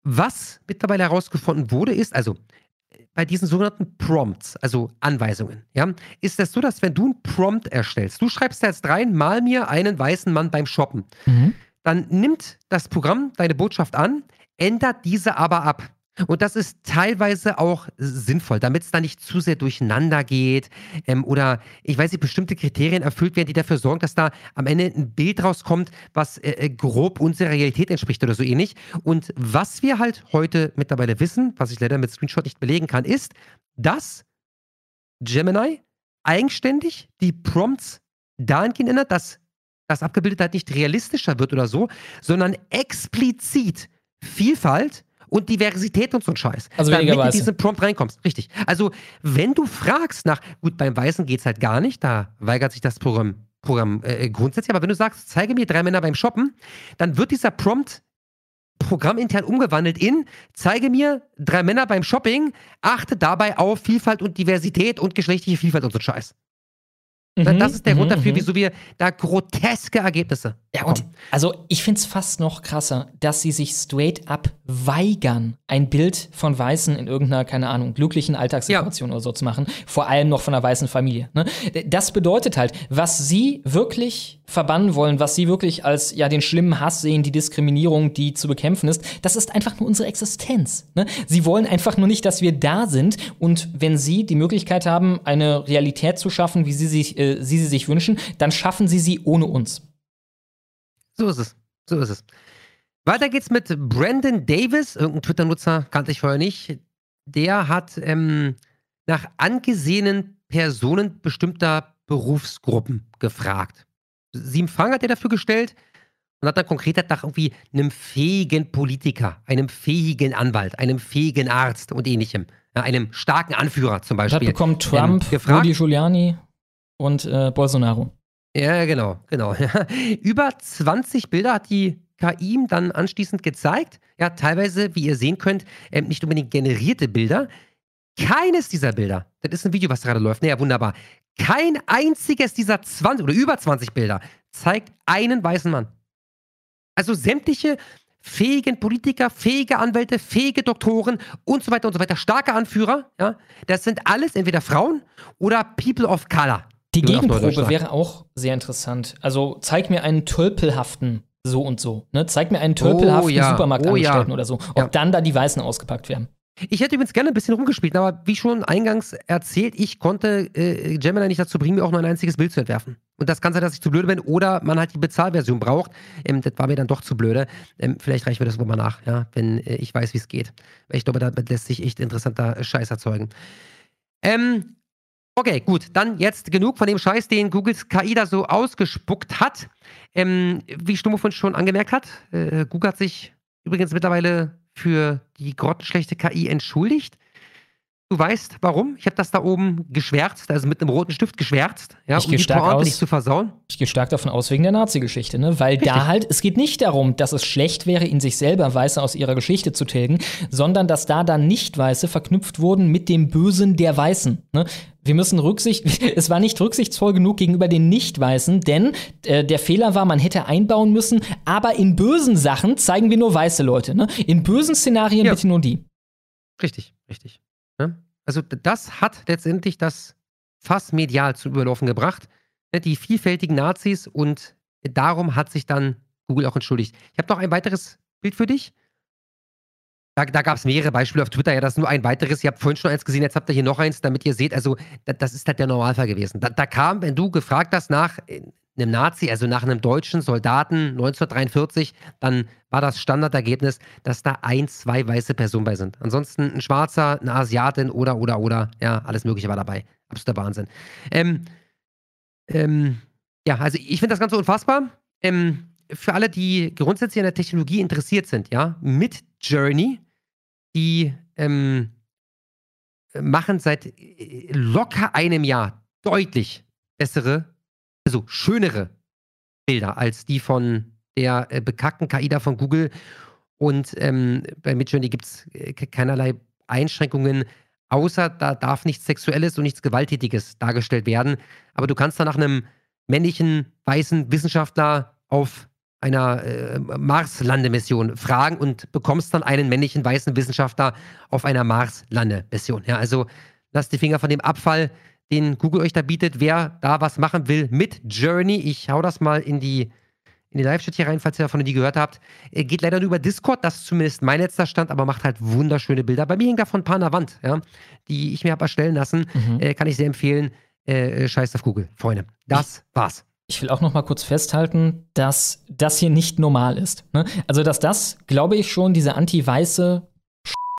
Was mittlerweile herausgefunden wurde, ist, also bei diesen sogenannten Prompts, also Anweisungen, ja, ist es so, dass wenn du ein Prompt erstellst, du schreibst da jetzt rein, mal mir einen weißen Mann beim Shoppen, mhm. Dann nimmt das Programm deine Botschaft an, ändert diese aber ab. Und das ist teilweise auch sinnvoll, damit es da nicht zu sehr durcheinander geht ähm, oder ich weiß nicht, bestimmte Kriterien erfüllt werden, die dafür sorgen, dass da am Ende ein Bild rauskommt, was äh, äh, grob unserer Realität entspricht oder so ähnlich. Und was wir halt heute mittlerweile wissen, was ich leider mit Screenshot nicht belegen kann, ist, dass Gemini eigenständig die Prompts dahingehend ändert, dass das abgebildet halt nicht realistischer wird oder so, sondern explizit Vielfalt und Diversität und so ein Scheiß. Also damit du in diesen Prompt reinkommst. Richtig. Also, wenn du fragst nach, gut, beim Weißen geht es halt gar nicht, da weigert sich das Programm, Programm äh, grundsätzlich, aber wenn du sagst, zeige mir drei Männer beim Shoppen, dann wird dieser Prompt programmintern umgewandelt in, zeige mir drei Männer beim Shopping, achte dabei auf Vielfalt und Diversität und geschlechtliche Vielfalt und so Scheiß. Mhm, das ist der Grund mhm, dafür, mhm. wieso wir da groteske Ergebnisse Ja, und also ich finde es fast noch krasser, dass sie sich straight up weigern, ein Bild von Weißen in irgendeiner, keine Ahnung, glücklichen Alltagssituation ja. oder so zu machen. Vor allem noch von einer weißen Familie. Ne? Das bedeutet halt, was sie wirklich verbannen wollen, was sie wirklich als ja den schlimmen Hass sehen, die Diskriminierung, die zu bekämpfen ist, das ist einfach nur unsere Existenz. Ne? Sie wollen einfach nur nicht, dass wir da sind und wenn sie die Möglichkeit haben, eine Realität zu schaffen, wie sie sich, äh, sie, sie sich wünschen, dann schaffen sie sie ohne uns. So ist es. So ist es. Weiter geht's mit Brandon Davis, irgendein Twitter-Nutzer, kannte ich vorher nicht. Der hat ähm, nach angesehenen Personen bestimmter Berufsgruppen gefragt sieben Fragen hat er dafür gestellt und hat dann konkret nach irgendwie einem fähigen Politiker, einem fähigen Anwalt, einem fähigen Arzt und ähnlichem, ja, einem starken Anführer zum Beispiel. Hat bekommen Trump, ähm, Rudi Giuliani und äh, Bolsonaro. Ja, genau, genau. Über 20 Bilder hat die KI ihm dann anschließend gezeigt. Ja, teilweise, wie ihr sehen könnt, ähm, nicht unbedingt generierte Bilder. Keines dieser Bilder, das ist ein Video, was gerade läuft, naja, wunderbar. Kein einziges dieser 20 oder über 20 Bilder zeigt einen weißen Mann. Also sämtliche fähigen Politiker, fähige Anwälte, fähige Doktoren und so weiter und so weiter, starke Anführer, ja, das sind alles entweder Frauen oder People of Color. Die Gegenprobe wäre auch sehr interessant. Also zeig mir einen tölpelhaften so und so. Ne? Zeig mir einen tölpelhaften oh, ja. Supermarktangestellten oh, ja. oder so. Ob ja. dann da die Weißen ausgepackt werden. Ich hätte übrigens gerne ein bisschen rumgespielt, aber wie schon eingangs erzählt, ich konnte äh, Gemini nicht dazu bringen, mir auch nur ein einziges Bild zu entwerfen. Und das kann sein, dass ich zu blöde bin oder man halt die Bezahlversion braucht. Ähm, das war mir dann doch zu blöde. Ähm, vielleicht reichen wir das mal nach, ja, wenn äh, ich weiß, wie es geht. Ich glaube, da lässt sich echt interessanter Scheiß erzeugen. Ähm, okay, gut. Dann jetzt genug von dem Scheiß, den Googles KI da so ausgespuckt hat. Ähm, wie Stummofon schon angemerkt hat, äh, Google hat sich übrigens mittlerweile für die grottenschlechte KI entschuldigt. Du weißt warum? Ich habe das da oben geschwärzt, also mit einem roten Stift geschwärzt, ja, Ich um die stark Pointe aus. nicht zu versauen. Ich gehe stark davon aus wegen der Nazi-Geschichte, ne? Weil da halt, es geht nicht darum, dass es schlecht wäre, in sich selber Weiße aus ihrer Geschichte zu tilgen, sondern dass da dann Nicht-Weiße verknüpft wurden mit dem Bösen der Weißen. Ne? Wir müssen Rücksicht, es war nicht rücksichtsvoll genug gegenüber den Nicht-Weißen, denn äh, der Fehler war, man hätte einbauen müssen, aber in bösen Sachen zeigen wir nur weiße Leute. Ne? In bösen Szenarien Ja. bitte nur die. Richtig, richtig. Ja? Also d- das hat letztendlich das Fass medial zum Überlaufen gebracht. Ne, Die vielfältigen Nazis und darum hat sich dann Google auch entschuldigt. Ich habe noch ein weiteres Bild für dich. Da, da gab es mehrere Beispiele auf Twitter, ja, das ist nur ein weiteres. Ihr habt vorhin schon eins gesehen, jetzt habt ihr hier noch eins, damit ihr seht, also da, das ist halt der Normalfall gewesen. Da, da kam, wenn du gefragt hast nach äh, einem Nazi, also nach einem deutschen Soldaten 1943, dann war das Standardergebnis, dass da ein, zwei weiße Personen bei sind. Ansonsten ein Schwarzer, eine Asiatin oder, oder, oder, ja, alles Mögliche war dabei. Absoluter Wahnsinn. Ähm, ähm, ja, also ich finde das Ganze unfassbar. Ähm, für alle, die grundsätzlich an der Technologie interessiert sind, ja, mit Journey, die ähm, machen seit äh, locker einem Jahr deutlich bessere, also schönere Bilder als die von der äh, bekackten KI da von Google. Und ähm, bei Midjourney gibt es äh, ke- keinerlei Einschränkungen, außer da darf nichts Sexuelles und nichts Gewalttätiges dargestellt werden. Aber du kannst da nach einem männlichen, weißen Wissenschaftler auf einer äh, Mars-Landemission fragen und bekommst dann einen männlichen, weißen Wissenschaftler auf einer Mars-Landemission. Ja, also lasst die Finger von dem Abfall, den Google euch da bietet. Wer da was machen will mit Journey, ich hau das mal in die, in die Live-Chat hier rein, falls ihr davon noch nie gehört habt. Äh, geht leider nur über Discord, das ist zumindest mein letzter Stand, aber macht halt wunderschöne Bilder. Bei mir hängen davon ein paar an der Wand, ja, die ich mir habe erstellen lassen. Mhm. Äh, kann ich sehr empfehlen. Äh, scheißt auf Google, Freunde. Das war's. Ich will auch noch mal kurz festhalten, dass das hier nicht normal ist. Ne? Also, dass das, glaube ich schon, diese anti-weiße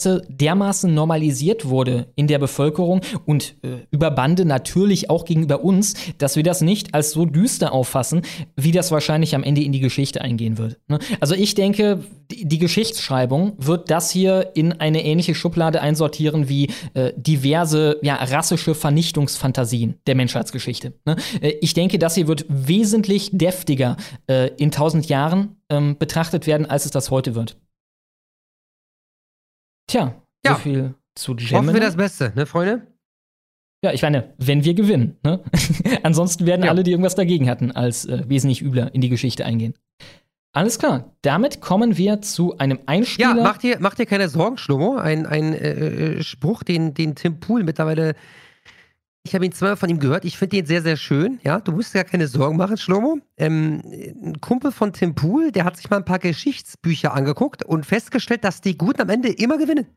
dermaßen normalisiert wurde in der Bevölkerung und äh, über Bande natürlich auch gegenüber uns, dass wir das nicht als so düster auffassen, wie das wahrscheinlich am Ende in die Geschichte eingehen wird. Ne? Also ich denke, die, die Geschichtsschreibung wird das hier in eine ähnliche Schublade einsortieren wie äh, diverse ja, rassische Vernichtungsfantasien der Menschheitsgeschichte. Ne? Äh, ich denke, das hier wird wesentlich deftiger äh, in tausend Jahren ähm, betrachtet werden, als es das heute wird. Tja, Ja. so viel zu Hoffen Gemini. wir das Beste, ne, Freunde? Ja, ich meine, wenn wir gewinnen. Ne? Ansonsten werden Ja. alle, die irgendwas dagegen hatten, als äh, wesentlich übler in die Geschichte eingehen. Alles klar. Damit kommen wir zu einem Ja, Einspieler. mach dir, mach dir keine Sorgen, Schlomo. Ein, ein äh, Spruch, den, den Tim Pool mittlerweile. Ich habe ihn zweimal von ihm gehört. Ich finde den sehr, sehr schön. Ja, du musst dir gar keine Sorgen machen, Schlomo. Ähm, ein Kumpel von Tim Pool, der hat sich mal ein paar Geschichtsbücher angeguckt und festgestellt, dass die Guten am Ende immer gewinnen.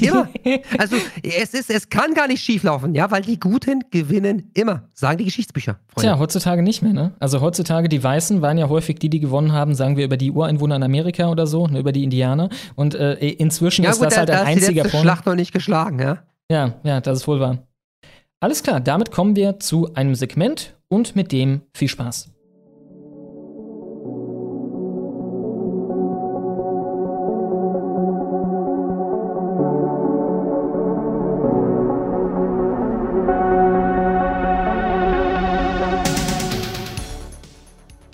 Immer. Also es ist, es kann gar nicht schieflaufen, ja, weil die Guten gewinnen immer, sagen die Geschichtsbücher. Freunde. Tja, heutzutage nicht mehr, ne? Also heutzutage, die Weißen waren ja häufig die, die gewonnen haben, sagen wir über die Ureinwohner in Amerika oder so, ne, über die Indianer. Und äh, inzwischen ja, ist gut, das da, halt da ein einziger von. Schlacht noch nicht geschlagen, ja. Ja, ja, das ist wohl wahr. Alles klar, damit kommen wir zu einem Segment und mit dem viel Spaß.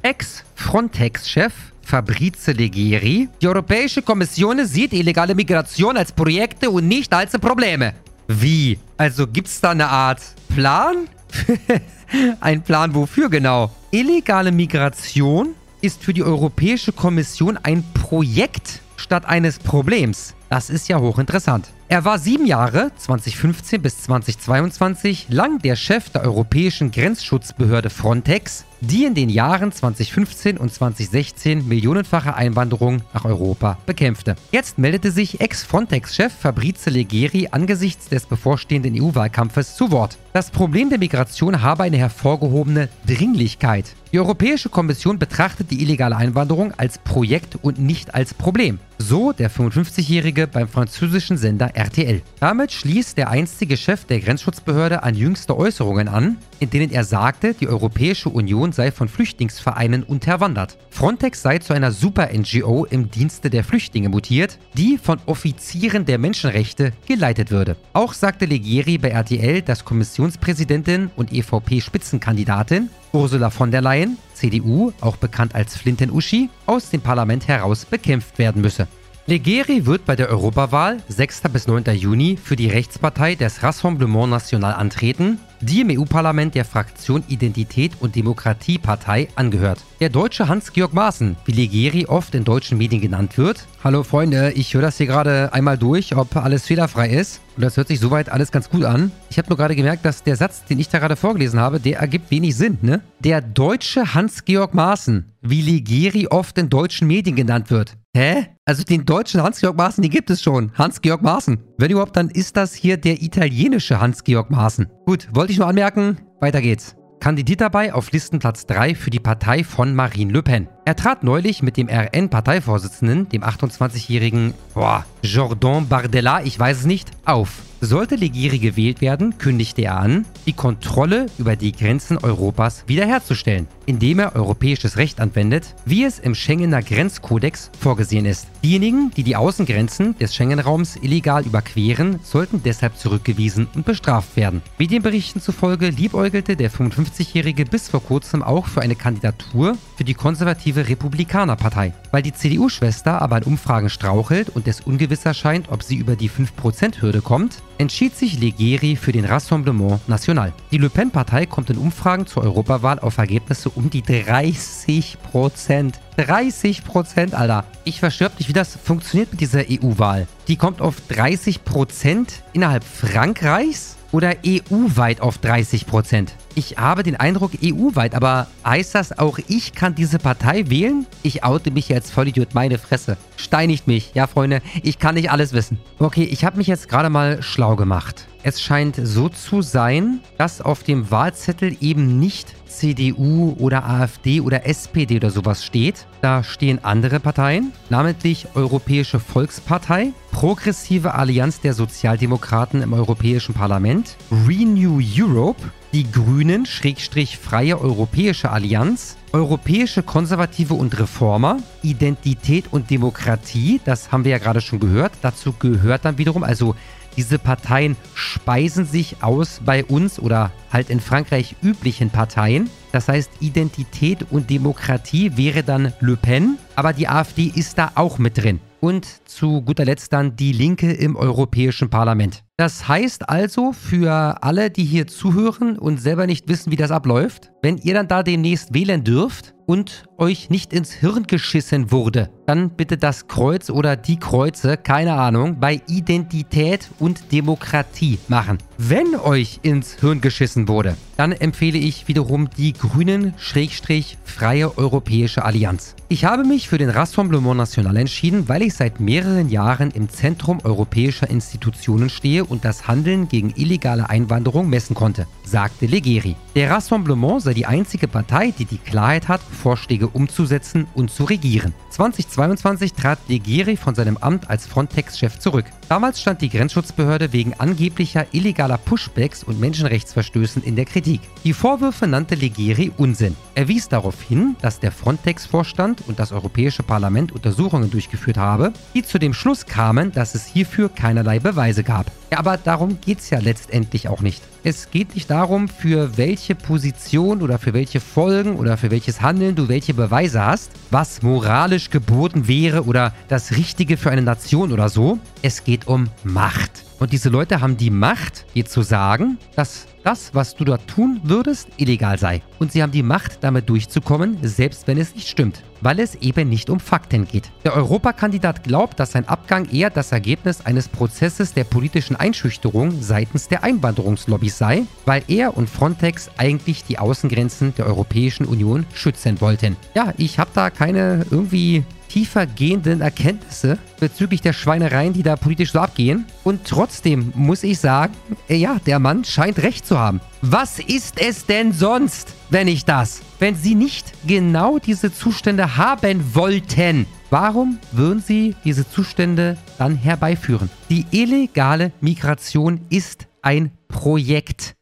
Ex-Frontex-Chef Fabrice Leggeri. Die Europäische Kommission sieht illegale Migration als Projekte und nicht als Probleme. Wie? Also gibt's da eine Art Plan? Ein Plan wofür genau? Illegale Migration ist für die Europäische Kommission ein Projekt statt eines Problems. Das ist ja hochinteressant. Er war sieben Jahre, 2015 bis 2022, lang der Chef der Europäischen Grenzschutzbehörde Frontex, die in den Jahren 2015 und 2016 millionenfache Einwanderung nach Europa bekämpfte. Jetzt meldete sich Ex-Frontex-Chef Fabrice Leggeri angesichts des bevorstehenden EU-Wahlkampfes zu Wort. Das Problem der Migration habe eine hervorgehobene Dringlichkeit. Die Europäische Kommission betrachtet die illegale Einwanderung als Projekt und nicht als Problem. So der 55-Jährige beim französischen Sender RTL. Damit schließt der einstige Chef der Grenzschutzbehörde an jüngste Äußerungen an, in denen er sagte, die Europäische Union sei von Flüchtlingsvereinen unterwandert. Frontex sei zu einer Super-NGO im Dienste der Flüchtlinge mutiert, die von Offizieren der Menschenrechte geleitet würde. Auch sagte Legieri bei RTL, dass Kommissionspräsidentin und EVP-Spitzenkandidatin Ursula von der Leyen, CDU, auch bekannt als Flinten-Uschi, aus dem Parlament heraus bekämpft werden müsse. Legeri wird bei der Europawahl 6. bis 9. Juni für die Rechtspartei des Rassemblement National antreten, die im EU-Parlament der Fraktion Identität und Demokratiepartei angehört. Der deutsche Hans-Georg Maaßen, wie Legeri oft in deutschen Medien genannt wird. Hallo Freunde, ich höre das hier gerade einmal durch, ob alles fehlerfrei ist. Und das hört sich soweit alles ganz gut an. Ich habe nur gerade gemerkt, dass der Satz, den ich da gerade vorgelesen habe, der ergibt wenig Sinn, ne? Der deutsche Hans-Georg Maaßen, wie Legeri oft in deutschen Medien genannt wird. Hä? Also den deutschen Hans-Georg Maaßen, den gibt es schon. Hans-Georg Maaßen. Wenn überhaupt, dann ist das hier der italienische Hans-Georg Maaßen. Gut, wollte ich nur anmerken. Weiter geht's. Kandidiert dabei auf Listenplatz 3 für die Partei von Marine Le Pen. Er trat neulich mit dem RN-Parteivorsitzenden, dem 28-jährigen Jordan Bardella, ich weiß es nicht, auf. Sollte Legiri gewählt werden, kündigte er an, die Kontrolle über die Grenzen Europas wiederherzustellen, indem er europäisches Recht anwendet, wie es im Schengener Grenzkodex vorgesehen ist. Diejenigen, die die Außengrenzen des Schengen-Raums illegal überqueren, sollten deshalb zurückgewiesen und bestraft werden. Medienberichten zufolge liebäugelte der 55-Jährige bis vor kurzem auch für eine Kandidatur für die konservative Republikanerpartei. Weil die CDU-Schwester aber in Umfragen strauchelt und es ungewiss erscheint, ob sie über die 5%-Hürde kommt, entschied sich Legeri für den Rassemblement National. Die Le Pen-Partei kommt in Umfragen zur Europawahl auf Ergebnisse um die 30% 30% Alter. Ich verschwörb nicht, wie das funktioniert mit dieser EU-Wahl. Die kommt auf 30% innerhalb Frankreichs oder EU-weit auf 30 Ich habe den Eindruck EU-weit, aber heißt das auch, ich kann diese Partei wählen? Ich oute mich jetzt Vollidiot, meine Fresse. Steinigt mich. Ja, Freunde, ich kann nicht alles wissen. Okay, ich habe mich jetzt gerade mal schlau gemacht. Es scheint so zu sein, dass auf dem Wahlzettel eben nicht CDU oder AfD oder SPD oder sowas steht. Da stehen andere Parteien, namentlich Europäische Volkspartei, Progressive Allianz der Sozialdemokraten im Europäischen Parlament, Renew Europe, die Grünen, Schrägstrich Freie Europäische Allianz, Europäische Konservative und Reformer, Identität und Demokratie, das haben wir ja gerade schon gehört. Dazu gehört dann wiederum, also diese Parteien speisen sich aus bei uns oder halt in Frankreich üblichen Parteien. Das heißt, Identität und Demokratie wäre dann Le Pen, aber die AfD ist da auch mit drin. Und zu guter Letzt dann die Linke im Europäischen Parlament. Das heißt also für alle, die hier zuhören und selber nicht wissen, wie das abläuft, wenn ihr dann da demnächst wählen dürft und euch nicht ins Hirn geschissen wurde, dann bitte das Kreuz oder die Kreuze, keine Ahnung, bei Identität und Demokratie machen. Wenn euch ins Hirn geschissen wurde, dann empfehle ich wiederum die Grünen-Freie Europäische Allianz. Ich habe mich für den Rassemblement National entschieden, weil ich seit mehreren Jahren im Zentrum europäischer Institutionen stehe und das Handeln gegen illegale Einwanderung messen konnte, sagte Legeri. Der Rassemblement sei die einzige Partei, die die Klarheit hat, Vorschläge umzusetzen und zu regieren. 2022 trat Legeri von seinem Amt als Frontex-Chef zurück. Damals stand die Grenzschutzbehörde wegen angeblicher illegaler Pushbacks und Menschenrechtsverstößen in der Kritik. Die Vorwürfe nannte Legeri Unsinn. Er wies darauf hin, dass der Frontex-Vorstand und das Europäische Parlament Untersuchungen durchgeführt habe, die zu dem Schluss kamen, dass es hierfür keinerlei Beweise gab. Ja, aber darum geht es ja letztendlich auch nicht. Es geht nicht darum, für welche Position oder für welche Folgen oder für welches Handeln du welche Beweise hast, was moralisch geboten wäre oder das Richtige für eine Nation oder so. Es geht um Macht. Und diese Leute haben die Macht, dir zu sagen, dass das, was du dort tun würdest, illegal sei. Und sie haben die Macht, damit durchzukommen, selbst wenn es nicht stimmt. Weil es eben nicht um Fakten geht. Der Europakandidat glaubt, dass sein Abgang eher das Ergebnis eines Prozesses der politischen Einschüchterung seitens der Einwanderungslobbys sei, weil er und Frontex eigentlich die Außengrenzen der Europäischen Union schützen wollten. Ja, ich habe da keine irgendwie tiefer gehenden Erkenntnisse bezüglich der Schweinereien, die da politisch so abgehen. Und trotzdem muss ich sagen, äh, ja, der Mann scheint recht zu haben. Was ist es denn sonst, wenn nicht das? Wenn sie nicht genau diese Zustände haben wollten, warum würden sie diese Zustände dann herbeiführen? Die illegale Migration ist ein Projekt.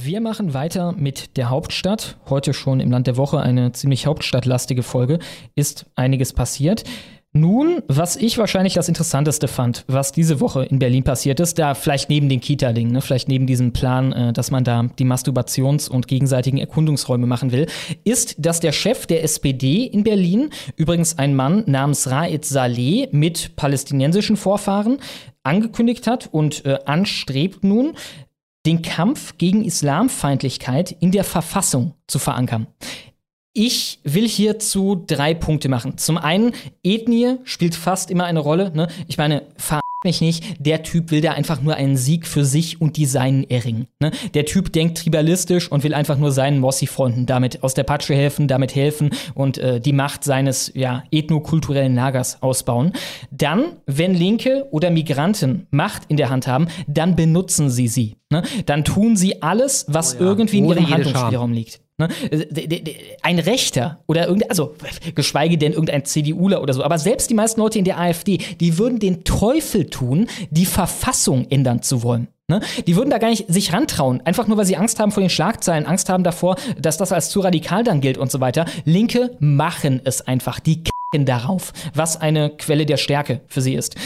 Wir machen weiter mit der Hauptstadt. Heute schon im Land der Woche eine ziemlich hauptstadtlastige Folge. Ist einiges passiert. Nun, was ich wahrscheinlich das Interessanteste fand, was diese Woche in Berlin passiert ist, da vielleicht neben den Kita-Dingen, ne, vielleicht neben diesem Plan, äh, dass man da die Masturbations- und gegenseitigen Erkundungsräume machen will, ist, dass der Chef der SPD in Berlin, übrigens ein Mann namens Raed Saleh mit palästinensischen Vorfahren, angekündigt hat und äh, anstrebt nun, den Kampf gegen Islamfeindlichkeit in der Verfassung zu verankern. Ich will hierzu drei Punkte machen. Zum einen, Ethnie spielt fast immer eine Rolle. Ne? Ich meine, mich nicht, der Typ will da einfach nur einen Sieg für sich und die Seinen erringen. Ne? Der Typ denkt tribalistisch und will einfach nur seinen Mossi-Freunden damit aus der Patsche helfen, damit helfen und äh, die Macht seines ja, ethnokulturellen Lagers ausbauen. Dann, wenn Linke oder Migranten Macht in der Hand haben, dann benutzen sie sie. Ne? Dann tun sie alles, was oh ja, irgendwie in ihrem Handlungsspielraum liegt. Ne? Ein Rechter oder irgendein, also geschweige denn irgendein CDUler oder so, aber selbst die meisten Leute in der AfD, die würden den Teufel tun, die Verfassung ändern zu wollen. Ne? Die würden da gar nicht sich rantrauen, einfach nur weil sie Angst haben vor den Schlagzeilen, Angst haben davor, dass das als zu radikal dann gilt und so weiter. Linke machen es einfach. Die darauf, was eine Quelle der Stärke für sie ist.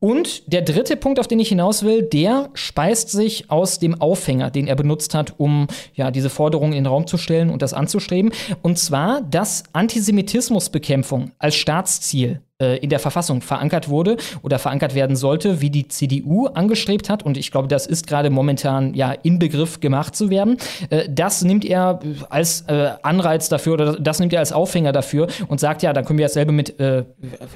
Und der dritte Punkt, auf den ich hinaus will, der speist sich aus dem Aufhänger, den er benutzt hat, um ja diese Forderung in den Raum zu stellen und das anzustreben. Und zwar, dass Antisemitismusbekämpfung als Staatsziel in der Verfassung verankert wurde oder verankert werden sollte, wie die CDU angestrebt hat. Und ich glaube, das ist gerade momentan ja in Begriff gemacht zu werden. Äh, das nimmt er als äh, Anreiz dafür oder das nimmt er als Aufhänger dafür und sagt, ja, dann können wir dasselbe mit äh,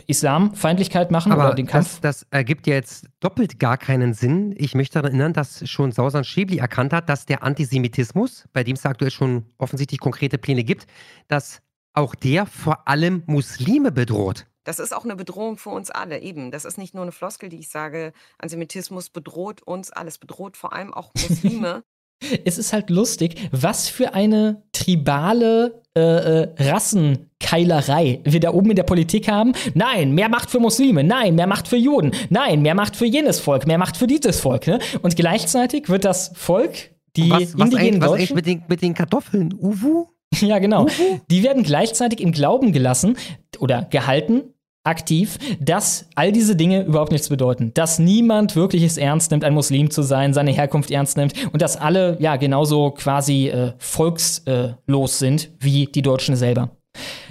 Islamfeindlichkeit machen Aber oder den Kampf. Das, das ergibt ja jetzt doppelt gar keinen Sinn. Ich möchte daran erinnern, dass schon Sausan Schäbli erkannt hat, dass der Antisemitismus, bei dem es aktuell schon offensichtlich konkrete Pläne gibt, dass auch der vor allem Muslime bedroht. Das ist auch eine Bedrohung für uns alle, eben. Das ist nicht nur eine Floskel, die ich sage, Antisemitismus bedroht uns alles, bedroht vor allem auch Muslime. es ist halt lustig, was für eine tribale äh, äh, Rassenkeilerei wir da oben in der Politik haben. Nein, mehr Macht für Muslime, nein, mehr Macht für Juden, nein, mehr Macht für jenes Volk, mehr Macht für dieses Volk. Ne? Und gleichzeitig wird das Volk, die was, was indigenen was Deutschen, eigentlich mit den, mit den Kartoffeln? Uwu? Ja, genau. Die werden gleichzeitig im Glauben gelassen oder gehalten, aktiv, dass all diese Dinge überhaupt nichts bedeuten. Dass niemand wirklich es ernst nimmt, ein Muslim zu sein, seine Herkunft ernst nimmt und dass alle ja genauso quasi äh, volkslos sind wie die Deutschen selber.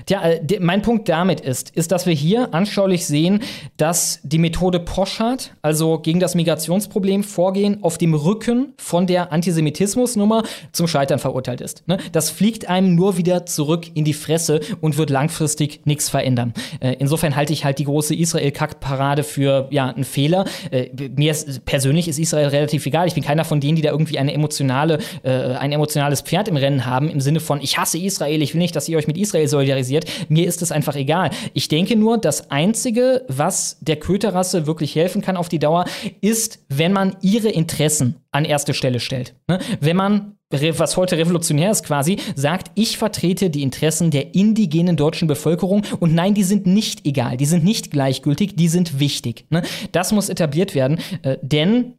Tja, äh, mein Punkt damit ist, ist, dass wir hier anschaulich sehen, dass die Methode Poschardt, also gegen das Migrationsproblem vorgehen, auf dem Rücken von der Antisemitismusnummer zum Scheitern verurteilt ist. Ne? Das fliegt einem nur wieder zurück in die Fresse und wird langfristig nichts verändern. Äh, insofern halte ich halt die große Israel-Kack-Parade für ja, einen Fehler. Äh, mir ist, persönlich ist Israel relativ egal. Ich bin keiner von denen, die da irgendwie eine emotionale, ein emotionales Pferd im Rennen haben, im Sinne von, ich hasse Israel, ich will nicht, dass ihr euch mit Israel solidarisiert. Mir ist es einfach egal. Ich denke nur, das Einzige, was der Köterrasse wirklich helfen kann auf die Dauer, ist, wenn man ihre Interessen an erste Stelle stellt. Ne? Wenn man was heute revolutionär ist quasi, sagt, ich vertrete die Interessen der indigenen deutschen Bevölkerung und nein, die sind nicht egal, die sind nicht gleichgültig, die sind wichtig. Ne? Das muss etabliert werden, äh, denn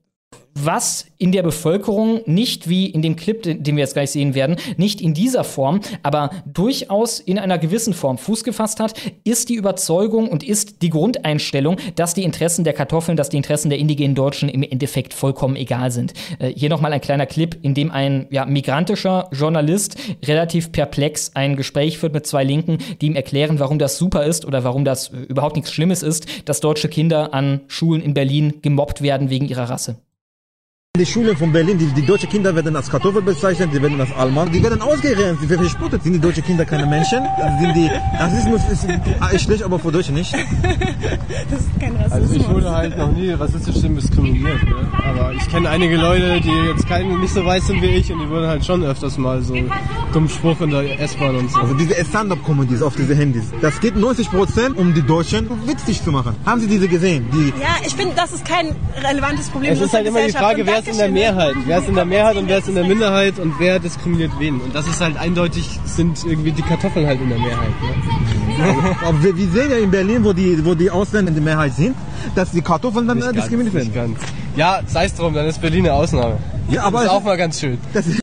was in der Bevölkerung nicht wie in dem Clip, den wir jetzt gleich sehen werden, nicht in dieser Form, aber durchaus in einer gewissen Form Fuß gefasst hat, ist die Überzeugung und ist die Grundeinstellung, dass die Interessen der Kartoffeln, dass die Interessen der indigenen Deutschen im Endeffekt vollkommen egal sind. Äh, hier nochmal ein kleiner Clip, in dem ein ja, migrantischer Journalist relativ perplex ein Gespräch führt mit zwei Linken, die ihm erklären, warum das super ist oder warum das äh, überhaupt nichts Schlimmes ist, dass deutsche Kinder an Schulen in Berlin gemobbt werden wegen ihrer Rasse. Die Schulen von Berlin, die, die deutschen Kinder werden als Kartoffel bezeichnet, die werden als Allmann, die werden ausgerenzt, die werden verspottet. Sind die deutschen Kinder keine Menschen? Sind die, Rassismus ist, ist schlecht, aber für Deutsche nicht. Das ist kein Rassismus. Also ich wurde halt noch nie rassistisch diskriminiert. Ne? Aber ich kenne einige Leute, die jetzt keine, nicht so weiß sind wie ich und die wurden halt schon öfters mal so dummen Spruch in der S-Bahn und so. Also diese Stand-Up-Comedies auf diese Handys, das geht 90% um die Deutschen witzig zu machen. Haben Sie diese gesehen? Die Ja, ich finde, das ist kein relevantes Problem. Es ist halt immer die Frage, wer ist in der Mehrheit? Wer ist in der Mehrheit und wer ist in der Minderheit und wer diskriminiert wen? Und das ist halt eindeutig, sind irgendwie die Kartoffeln halt in der Mehrheit. Ne? Aber wir, wir sehen ja in Berlin, wo die, wo die Ausländer in der Mehrheit sind, dass die Kartoffeln dann äh, diskriminiert werden. Nicht ganz. Ja, sei es drum, dann ist Berlin eine Ausnahme. Ja, aber das ist auch mal ganz schön. Das ist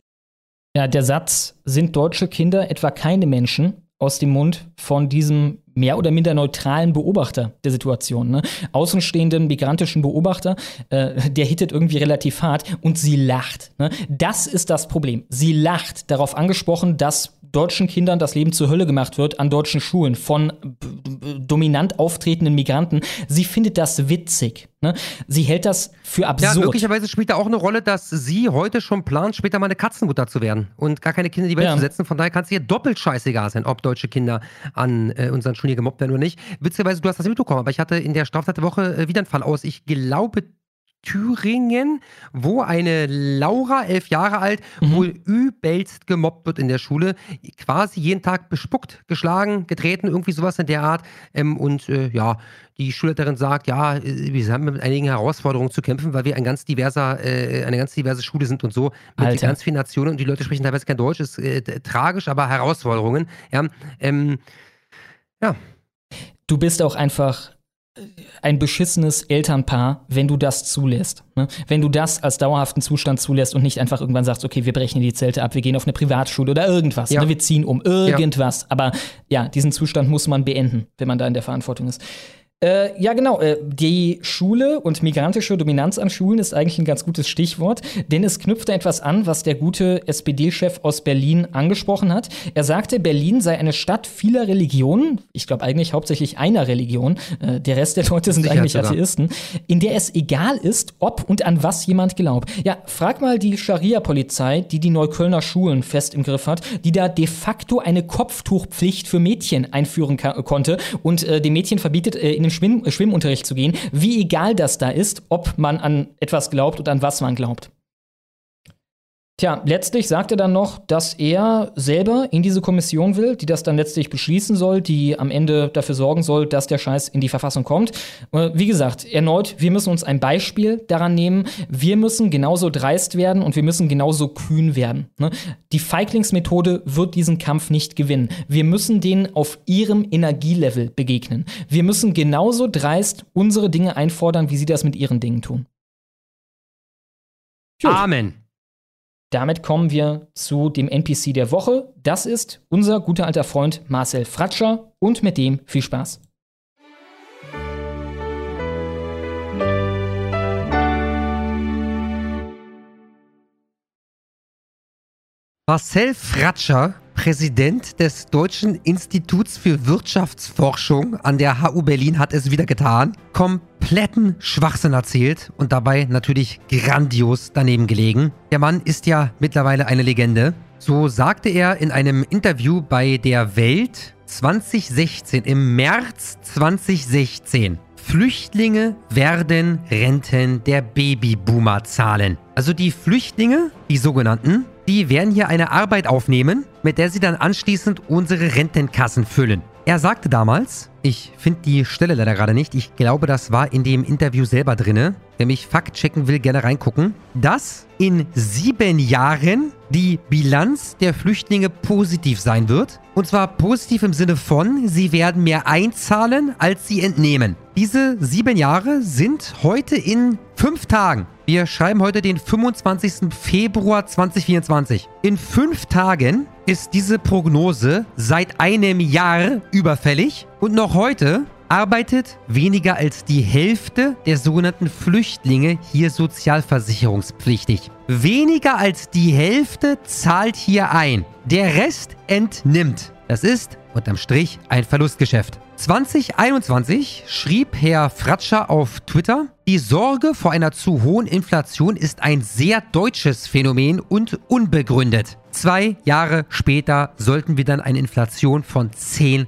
Ja, der Satz, sind deutsche Kinder etwa keine Menschen, aus dem Mund von diesem mehr oder minder neutralen Beobachter der Situation, ne? außenstehenden migrantischen Beobachter, äh, der hittet irgendwie relativ hart und sie lacht. Ne? Das ist das Problem. Sie lacht darauf angesprochen, dass deutschen Kindern das Leben zur Hölle gemacht wird an deutschen Schulen von dominant auftretenden Migranten. Sie findet das witzig. Ne? Sie hält das für Ja, absurd. möglicherweise spielt da auch eine Rolle, dass sie heute schon plant, später mal eine Katzenmutter zu werden und gar keine Kinder in die Welt Ja. zu setzen. Von daher kann es ihr doppelt scheißegal sein, ob deutsche Kinder an äh, unseren Schulen hier gemobbt werden oder nicht. Witzigerweise, du hast das mitbekommen, aber ich hatte in der Straftat der Woche äh, wieder einen Fall aus, ich glaube, Thüringen, wo eine Laura, elf Jahre alt, Mhm. wohl übelst gemobbt wird in der Schule. Quasi jeden Tag bespuckt, geschlagen, getreten, irgendwie sowas in der Art. Ähm, und äh, ja, die Schulleiterin sagt, ja, wir haben mit einigen Herausforderungen zu kämpfen, weil wir ein ganz diverser, äh, eine ganz diverse Schule sind und so, mit ganz vielen Nationen und die Leute sprechen teilweise kein Deutsch, ist äh, tragisch, aber Herausforderungen. Ja, ähm, ja. du bist auch einfach ein beschissenes Elternpaar, wenn du das zulässt. Ne? Wenn du das als dauerhaften Zustand zulässt und nicht einfach irgendwann sagst, okay, wir brechen die Zelte ab, wir gehen auf eine Privatschule oder irgendwas. Ja. Ne? Wir ziehen um irgendwas. Aber ja, diesen Zustand muss man beenden, wenn man da in der Verantwortung ist. Äh, ja, genau. Äh, die Schule und migrantische Dominanz an Schulen ist eigentlich ein ganz gutes Stichwort, denn es knüpft da etwas an, was der gute SPD-Chef aus Berlin angesprochen hat. Er sagte, Berlin sei eine Stadt vieler Religionen, ich glaube eigentlich hauptsächlich einer Religion, äh, der Rest der Leute sind eigentlich sogar. Atheisten, in der es egal ist, ob und an was jemand glaubt. Ja, frag mal die Scharia-Polizei, die die Neuköllner Schulen fest im Griff hat, die da de facto eine Kopftuchpflicht für Mädchen einführen konnte und äh, den Mädchen verbietet, äh, in den Schwimm Schwimmunterricht zu gehen. Wie egal das da ist, ob man an etwas glaubt und an was man glaubt. Tja, letztlich sagt er dann noch, dass er selber in diese Kommission will, die das dann letztlich beschließen soll, die am Ende dafür sorgen soll, dass der Scheiß in die Verfassung kommt. Äh, Wie gesagt, erneut, wir müssen uns ein Beispiel daran nehmen. Wir müssen genauso dreist werden und wir müssen genauso kühn werden. ne? Die Feiglingsmethode wird diesen Kampf nicht gewinnen. Wir müssen denen auf ihrem Energielevel begegnen. Wir müssen genauso dreist unsere Dinge einfordern, wie sie das mit ihren Dingen tun. Amen. Damit kommen wir zu dem NPC der Woche. Das ist unser guter alter Freund Marcel Fratscher und mit dem viel Spaß. Marcel Fratscher, Präsident des Deutschen Instituts für Wirtschaftsforschung an der HU Berlin, hat es wieder getan. Kompletten Schwachsinn erzählt und dabei natürlich grandios daneben gelegen. Der Mann ist ja mittlerweile eine Legende. So sagte er in einem Interview bei der Welt 2016, im März 2016. Flüchtlinge werden Renten der Babyboomer zahlen. Also die Flüchtlinge, die sogenannten, die werden hier eine Arbeit aufnehmen, mit der sie dann anschließend unsere Rentenkassen füllen. Er sagte damals, ich finde die Stelle leider gerade nicht, ich glaube, das war in dem Interview selber drinne. Wer mich Fakt checken will, gerne reingucken, dass in sieben Jahren die Bilanz der Flüchtlinge positiv sein wird. Und zwar positiv im Sinne von, sie werden mehr einzahlen, als sie entnehmen. Diese sieben Jahre sind heute in fünf Tagen, wir schreiben heute den 25. Februar 2024, in fünf Tagen ist diese Prognose seit einem Jahr überfällig und noch heute arbeitet weniger als die Hälfte der sogenannten Flüchtlinge hier sozialversicherungspflichtig. Weniger als die Hälfte zahlt hier ein. Der Rest entnimmt. Das ist unterm Strich ein Verlustgeschäft. 2021 schrieb Herr Fratscher auf Twitter, die Sorge vor einer zu hohen Inflation ist ein sehr deutsches Phänomen und unbegründet. Zwei Jahre später sollten wir dann eine Inflation von 10%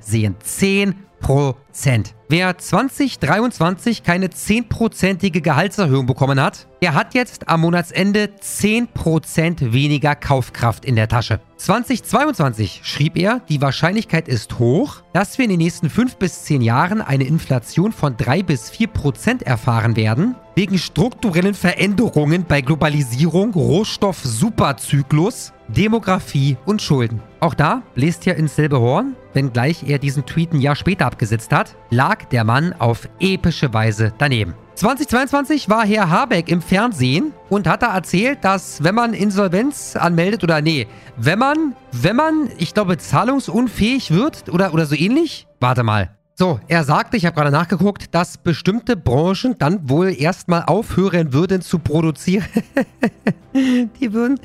sehen. 10 про Prozent. Wer 2023 keine 10%ige Gehaltserhöhung bekommen hat, der hat jetzt am Monatsende 10% weniger Kaufkraft in der Tasche. 2022 schrieb er, die Wahrscheinlichkeit ist hoch, dass wir in den nächsten 5 bis 10 Jahren eine Inflation von 3 bis 4% erfahren werden, wegen strukturellen Veränderungen bei Globalisierung, Rohstoff-Superzyklus, Demografie und Schulden. Auch da bläst er ins selbe Horn, wenngleich er diesen Tweet ein Jahr später abgesetzt hat, lag der Mann auf epische Weise daneben. 2022 war Herr Habeck im Fernsehen und hat da erzählt, dass wenn man Insolvenz anmeldet oder nee, wenn man, wenn man, ich glaube, zahlungsunfähig wird oder, oder so ähnlich, warte mal, so, er sagte, ich habe gerade nachgeguckt, dass bestimmte Branchen dann wohl erstmal aufhören würden zu produzieren. Die würden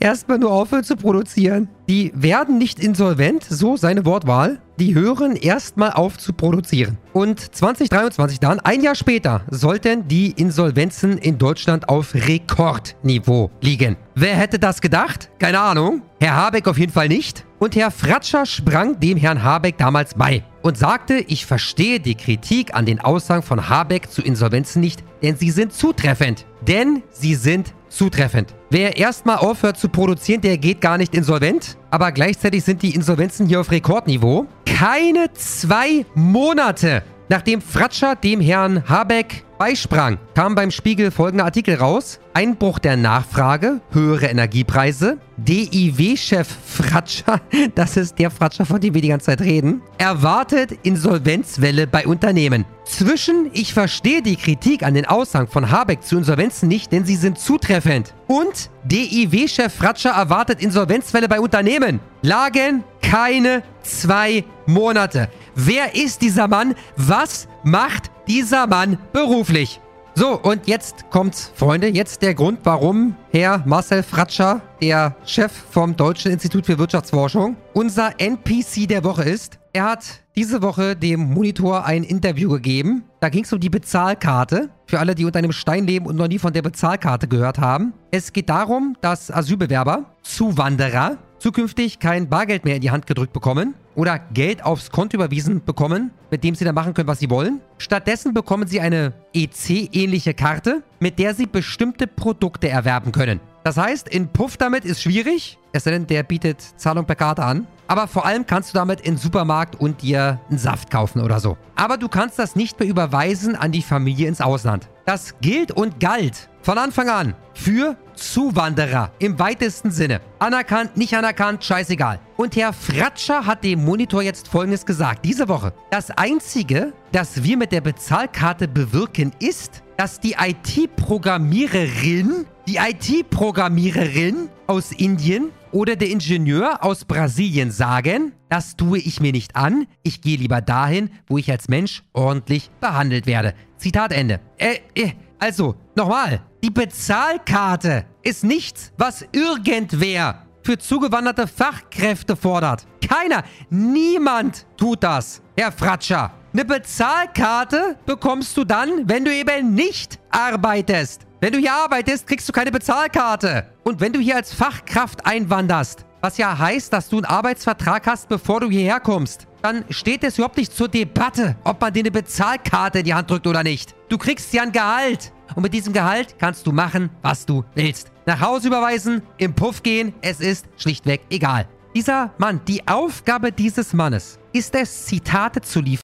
erstmal nur aufhören zu produzieren. Die werden nicht insolvent, so seine Wortwahl. Die hören erstmal auf zu produzieren. Und 2023 dann, ein Jahr später, sollten die Insolvenzen in Deutschland auf Rekordniveau liegen. Wer hätte das gedacht? Keine Ahnung. Herr Habeck auf jeden Fall nicht. Und Herr Fratscher sprang dem Herrn Habeck damals bei und sagte, ich verstehe die Kritik an den Aussagen von Habeck zu Insolvenzen nicht, denn sie sind zutreffend. Denn sie sind zutreffend. Wer erstmal aufhört zu produzieren, der geht gar nicht insolvent. Aber gleichzeitig sind die Insolvenzen hier auf Rekordniveau. Keine zwei Monate Nachdem Fratscher dem Herrn Habeck beisprang, kam beim Spiegel folgender Artikel raus. Einbruch der Nachfrage, höhere Energiepreise. DIW-Chef Fratscher, das ist der Fratscher, von dem wir die ganze Zeit reden, erwartet Insolvenzwelle bei Unternehmen. Zwischen ich verstehe die Kritik an den Aussagen von Habeck zu Insolvenzen nicht, denn sie sind zutreffend. Und DIW-Chef Fratscher erwartet Insolvenzwelle bei Unternehmen. Lagen keine zwei Monate. Wer ist dieser Mann? Was macht dieser Mann beruflich? So, und jetzt kommt's, Freunde. Jetzt der Grund, warum Herr Marcel Fratscher, der Chef vom Deutschen Institut für Wirtschaftsforschung, unser NPC der Woche ist. Er hat diese Woche dem Monitor ein Interview gegeben. Da ging es um die Bezahlkarte. Für alle, die unter einem Stein leben und noch nie von der Bezahlkarte gehört haben. Es geht darum, dass Asylbewerber, Zuwanderer, zukünftig kein Bargeld mehr in die Hand gedrückt bekommen oder Geld aufs Konto überwiesen bekommen, mit dem sie dann machen können, was sie wollen. Stattdessen bekommen sie eine EC-ähnliche Karte, mit der sie bestimmte Produkte erwerben können. Das heißt, in Puff damit ist schwierig, es denn, der bietet Zahlung per Karte an. Aber vor allem kannst du damit in den Supermarkt und dir einen Saft kaufen oder so. Aber du kannst das nicht mehr überweisen an die Familie ins Ausland. Das gilt und galt von Anfang an für Zuwanderer im weitesten Sinne. Anerkannt, nicht anerkannt, scheißegal. Und Herr Fratscher hat dem Monitor jetzt Folgendes gesagt, diese Woche. Das Einzige, das wir mit der Bezahlkarte bewirken, ist, dass die IT-Programmiererin, die IT-Programmiererin aus Indien oder der Ingenieur aus Brasilien sagen, das tue ich mir nicht an, ich gehe lieber dahin, wo ich als Mensch ordentlich behandelt werde. Zitat Ende. Äh, äh, also, nochmal, die Bezahlkarte ist nichts, was irgendwer für zugewanderte Fachkräfte fordert. Keiner, niemand tut das, Herr Fratscher. Eine Bezahlkarte bekommst du dann, wenn du eben nicht arbeitest. Wenn du hier arbeitest, kriegst du keine Bezahlkarte. Und wenn du hier als Fachkraft einwanderst, was ja heißt, dass du einen Arbeitsvertrag hast, bevor du hierher kommst, dann steht es überhaupt nicht zur Debatte, ob man dir eine Bezahlkarte in die Hand drückt oder nicht. Du kriegst ja ein Gehalt. Und mit diesem Gehalt kannst du machen, was du willst. Nach Hause überweisen, im Puff gehen, es ist schlichtweg egal. Dieser Mann, die Aufgabe dieses Mannes ist es, Zitate zu liefern,